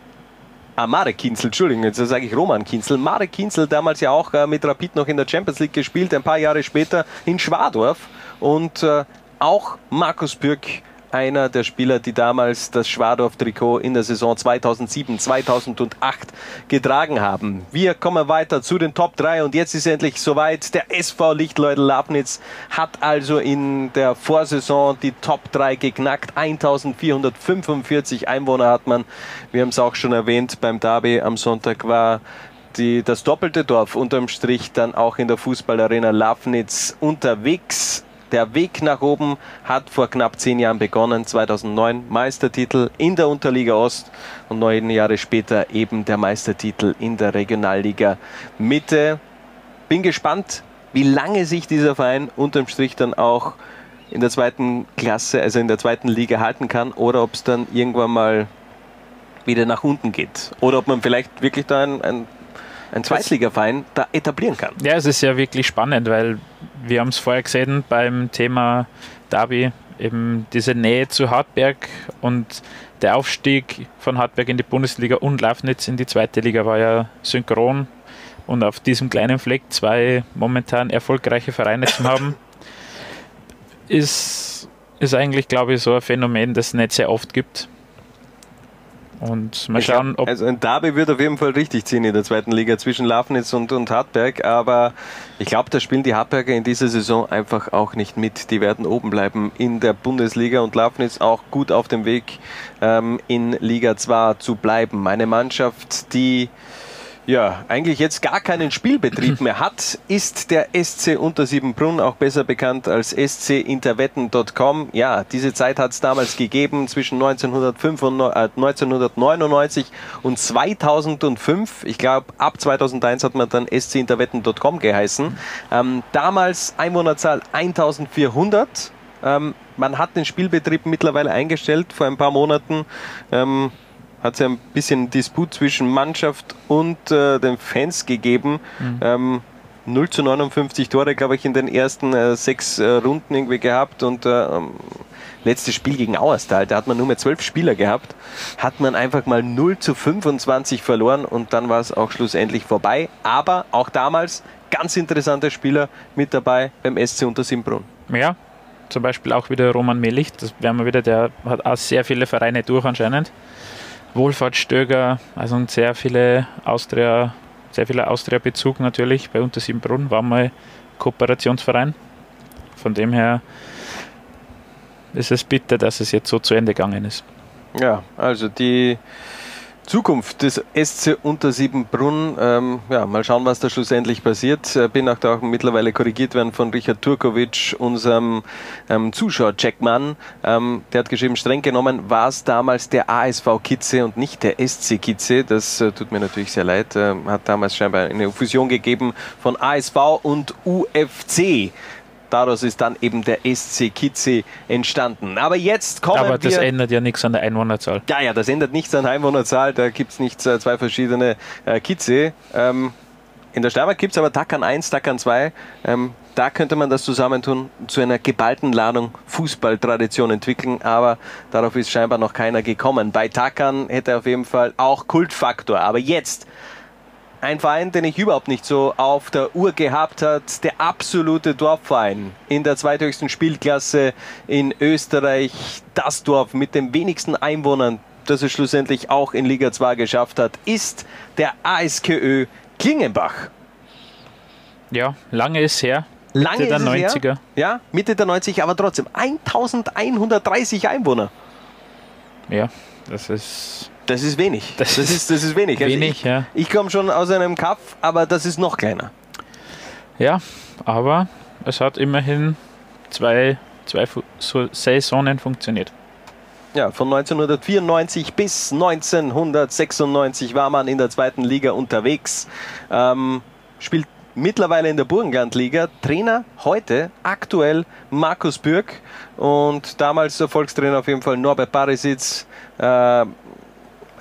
Ah, Marek Kienzel, Entschuldigung, jetzt sage ich Roman Kienzel. Marek Kienzel damals ja auch äh, mit Rapid noch in der Champions League gespielt, ein paar Jahre später in Schwadorf. Und äh, auch Markus Bürk, einer der Spieler, die damals das Schwadorf-Trikot in der Saison 2007, 2008 getragen haben. Wir kommen weiter zu den Top 3 und jetzt ist endlich soweit. Der SV Lichtleudel Labnitz hat also in der Vorsaison die Top 3 geknackt. 1445 Einwohner hat man. Wir haben es auch schon erwähnt, beim Derby am Sonntag war die, das doppelte Dorf unterm Strich dann auch in der Fußballarena Lafnitz unterwegs. Der Weg nach oben hat vor knapp zehn Jahren begonnen, 2009 Meistertitel in der Unterliga Ost und neun Jahre später eben der Meistertitel in der Regionalliga Mitte. Bin gespannt, wie lange sich dieser Verein unterm Strich dann auch in der zweiten Klasse, also in der zweiten Liga halten kann oder ob es dann irgendwann mal wieder nach unten geht. Oder ob man vielleicht wirklich da ein, ein, ein Zweitligaverein da etablieren kann. Ja, es ist ja wirklich spannend, weil wir haben es vorher gesehen beim Thema Derby, eben diese Nähe zu Hartberg und der Aufstieg von Hartberg in die Bundesliga und Lafnitz in die zweite Liga war ja synchron. Und auf diesem kleinen Fleck zwei momentan erfolgreiche Vereine zu haben, <laughs> ist, ist eigentlich, glaube ich, so ein Phänomen, das es nicht sehr oft gibt. Und mal schauen, ob also ein Derby wird auf jeden Fall richtig ziehen in der zweiten Liga zwischen Lafnitz und, und Hartberg, aber ich glaube, da spielen die Hartberger in dieser Saison einfach auch nicht mit. Die werden oben bleiben in der Bundesliga und Lafnitz auch gut auf dem Weg ähm, in Liga 2 zu bleiben. Eine Mannschaft, die ja, eigentlich jetzt gar keinen Spielbetrieb mehr hat, ist der SC Untersiebenbrunn, auch besser bekannt als scinterwetten.com. Ja, diese Zeit hat es damals gegeben, zwischen 1995, äh, 1999 und 2005. Ich glaube, ab 2001 hat man dann scinterwetten.com geheißen. Ähm, damals Einwohnerzahl 1400. Ähm, man hat den Spielbetrieb mittlerweile eingestellt vor ein paar Monaten. Ähm, hat es ja ein bisschen Disput zwischen Mannschaft und äh, den Fans gegeben. Mhm. Ähm, 0 zu 59 Tore, glaube ich, in den ersten äh, sechs äh, Runden irgendwie gehabt und äh, ähm, letztes Spiel gegen Auerstal, da hat man nur mehr zwölf Spieler gehabt, hat man einfach mal 0 zu 25 verloren und dann war es auch schlussendlich vorbei. Aber auch damals ganz interessante Spieler mit dabei beim SC Untersimbrunn. Ja, zum Beispiel auch wieder Roman Melich, das wären wir wieder, der hat auch sehr viele Vereine durch anscheinend. Wohlfahrt Stöger, also sehr viele Austria, sehr viele Austria-Bezug natürlich. Bei Untersiebenbrunn war mal Kooperationsverein. Von dem her ist es bitter, dass es jetzt so zu Ende gegangen ist. Ja, also die Zukunft des SC Untersiebenbrunn, ähm, ja, mal schauen, was da schlussendlich passiert. Äh, Bin auch da auch mittlerweile korrigiert worden von Richard Turkovic, unserem ähm, Zuschauer-Checkmann. Ähm, der hat geschrieben, streng genommen war es damals der ASV Kitze und nicht der SC Kitze. Das äh, tut mir natürlich sehr leid. Äh, hat damals scheinbar eine Fusion gegeben von ASV und UFC. Daraus ist dann eben der SC Kitze entstanden. Aber jetzt kommen Aber das wir... ändert ja nichts an der Einwohnerzahl. Ja, ja, das ändert nichts an der Einwohnerzahl. Da gibt es nicht äh, zwei verschiedene äh, Kitze. Ähm, in der Steiermark gibt es aber Tackern 1, Tackern 2. Ähm, Da könnte man das zusammentun, zu einer geballten Ladung Fußballtradition entwickeln, aber darauf ist scheinbar noch keiner gekommen. Bei Takan hätte er auf jeden Fall auch Kultfaktor. Aber jetzt ein Verein, den ich überhaupt nicht so auf der Uhr gehabt hat, der absolute Dorfverein in der zweithöchsten Spielklasse in Österreich, das Dorf mit den wenigsten Einwohnern, das es schlussendlich auch in Liga 2 geschafft hat, ist der ASKÖ Klingenbach. Ja, lange ist her. Lange Mitte der ist es 90er. Her. Ja, Mitte der 90er, aber trotzdem 1130 Einwohner. Ja, das ist. Das ist wenig. Das, das ist, das ist wenig. Also wenig, ich, ja. Ich komme schon aus einem Kaff, aber das ist noch kleiner. Ja, aber es hat immerhin zwei, zwei Saisonen funktioniert. Ja, von 1994 bis 1996 war man in der zweiten Liga unterwegs. Ähm, spielt mittlerweile in der Burgenlandliga. Trainer heute aktuell Markus Bürg und damals Erfolgstrainer auf jeden Fall Norbert Barisitz. Äh,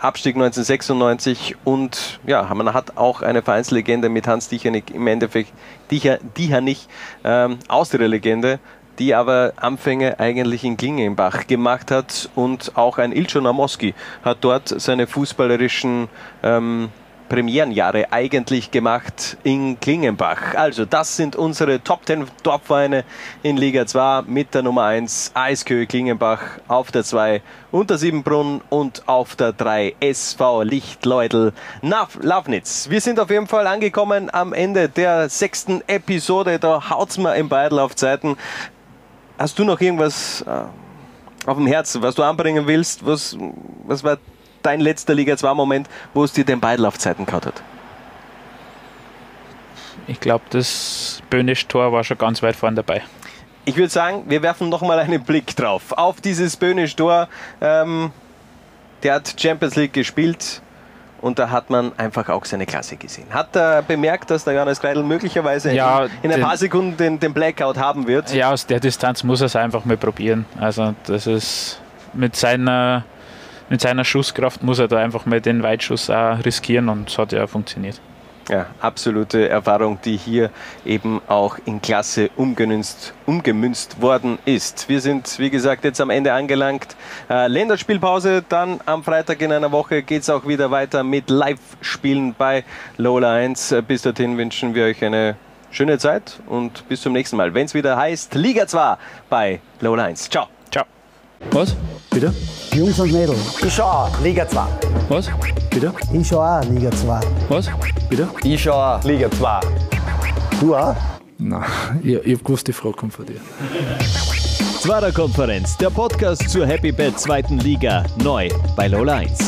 Abstieg 1996 und ja, man hat auch eine Vereinslegende mit Hans Dichernick im Endeffekt, Dicher, Dichernich, ähm, Austria-Legende, die aber Anfänge eigentlich in Klingenbach gemacht hat und auch ein Ilcho Namoski hat dort seine fußballerischen ähm, Premierenjahre eigentlich gemacht in Klingenbach. Also das sind unsere Top 10 Dorfvereine in Liga 2 mit der Nummer 1 Eiskö Klingenbach, auf der 2 Unter Siebenbrunn und auf der 3 SV Lichtleudel nach Lafnitz. Wir sind auf jeden Fall angekommen am Ende der sechsten Episode. Da haut's mir im Beidel auf Zeiten. Hast du noch irgendwas äh, auf dem Herzen, was du anbringen willst? Was, was war dein letzter Liga 2 Moment, wo es dir den Beidel auf Zeiten gehabt hat? Ich glaube, das Böhnisch-Tor war schon ganz weit vorne dabei. Ich würde sagen, wir werfen noch mal einen Blick drauf. Auf dieses Böhnisch-Tor. Ähm, der hat Champions League gespielt und da hat man einfach auch seine Klasse gesehen. Hat er bemerkt, dass der Johannes Kreidel möglicherweise Ja, in, in ein paar Sekunden den, den Blackout haben wird? Ja, aus der Distanz muss er es einfach mal probieren. Also das ist mit seiner, mit seiner Schusskraft muss er da einfach mal den Weitschuss auch riskieren und es hat ja funktioniert. Ja, absolute Erfahrung, die hier eben auch in Klasse umgemünzt, umgemünzt worden ist. Wir sind, wie gesagt, jetzt am Ende angelangt. Äh, Länderspielpause, dann am Freitag in einer Woche geht es auch wieder weiter mit Live-Spielen bei Lola 1. Äh, Bis dorthin wünschen wir euch eine schöne Zeit und bis zum nächsten Mal, wenn es wieder heißt Liga 2 bei Lola 1. Ciao. Was? Bitte? Jungs und Mädels. Ich schau auch, Liga 2. Was? Bitte? Ich schau auch Liga 2. Was? Bitte? Ich schau auch, Liga 2. Du auch? Nein, <laughs> ich, ich hab gewusst, die Frage kommt von dir. Zwarer Konferenz, der Podcast zur Happy Bad zweiten Liga, neu bei Lola 1.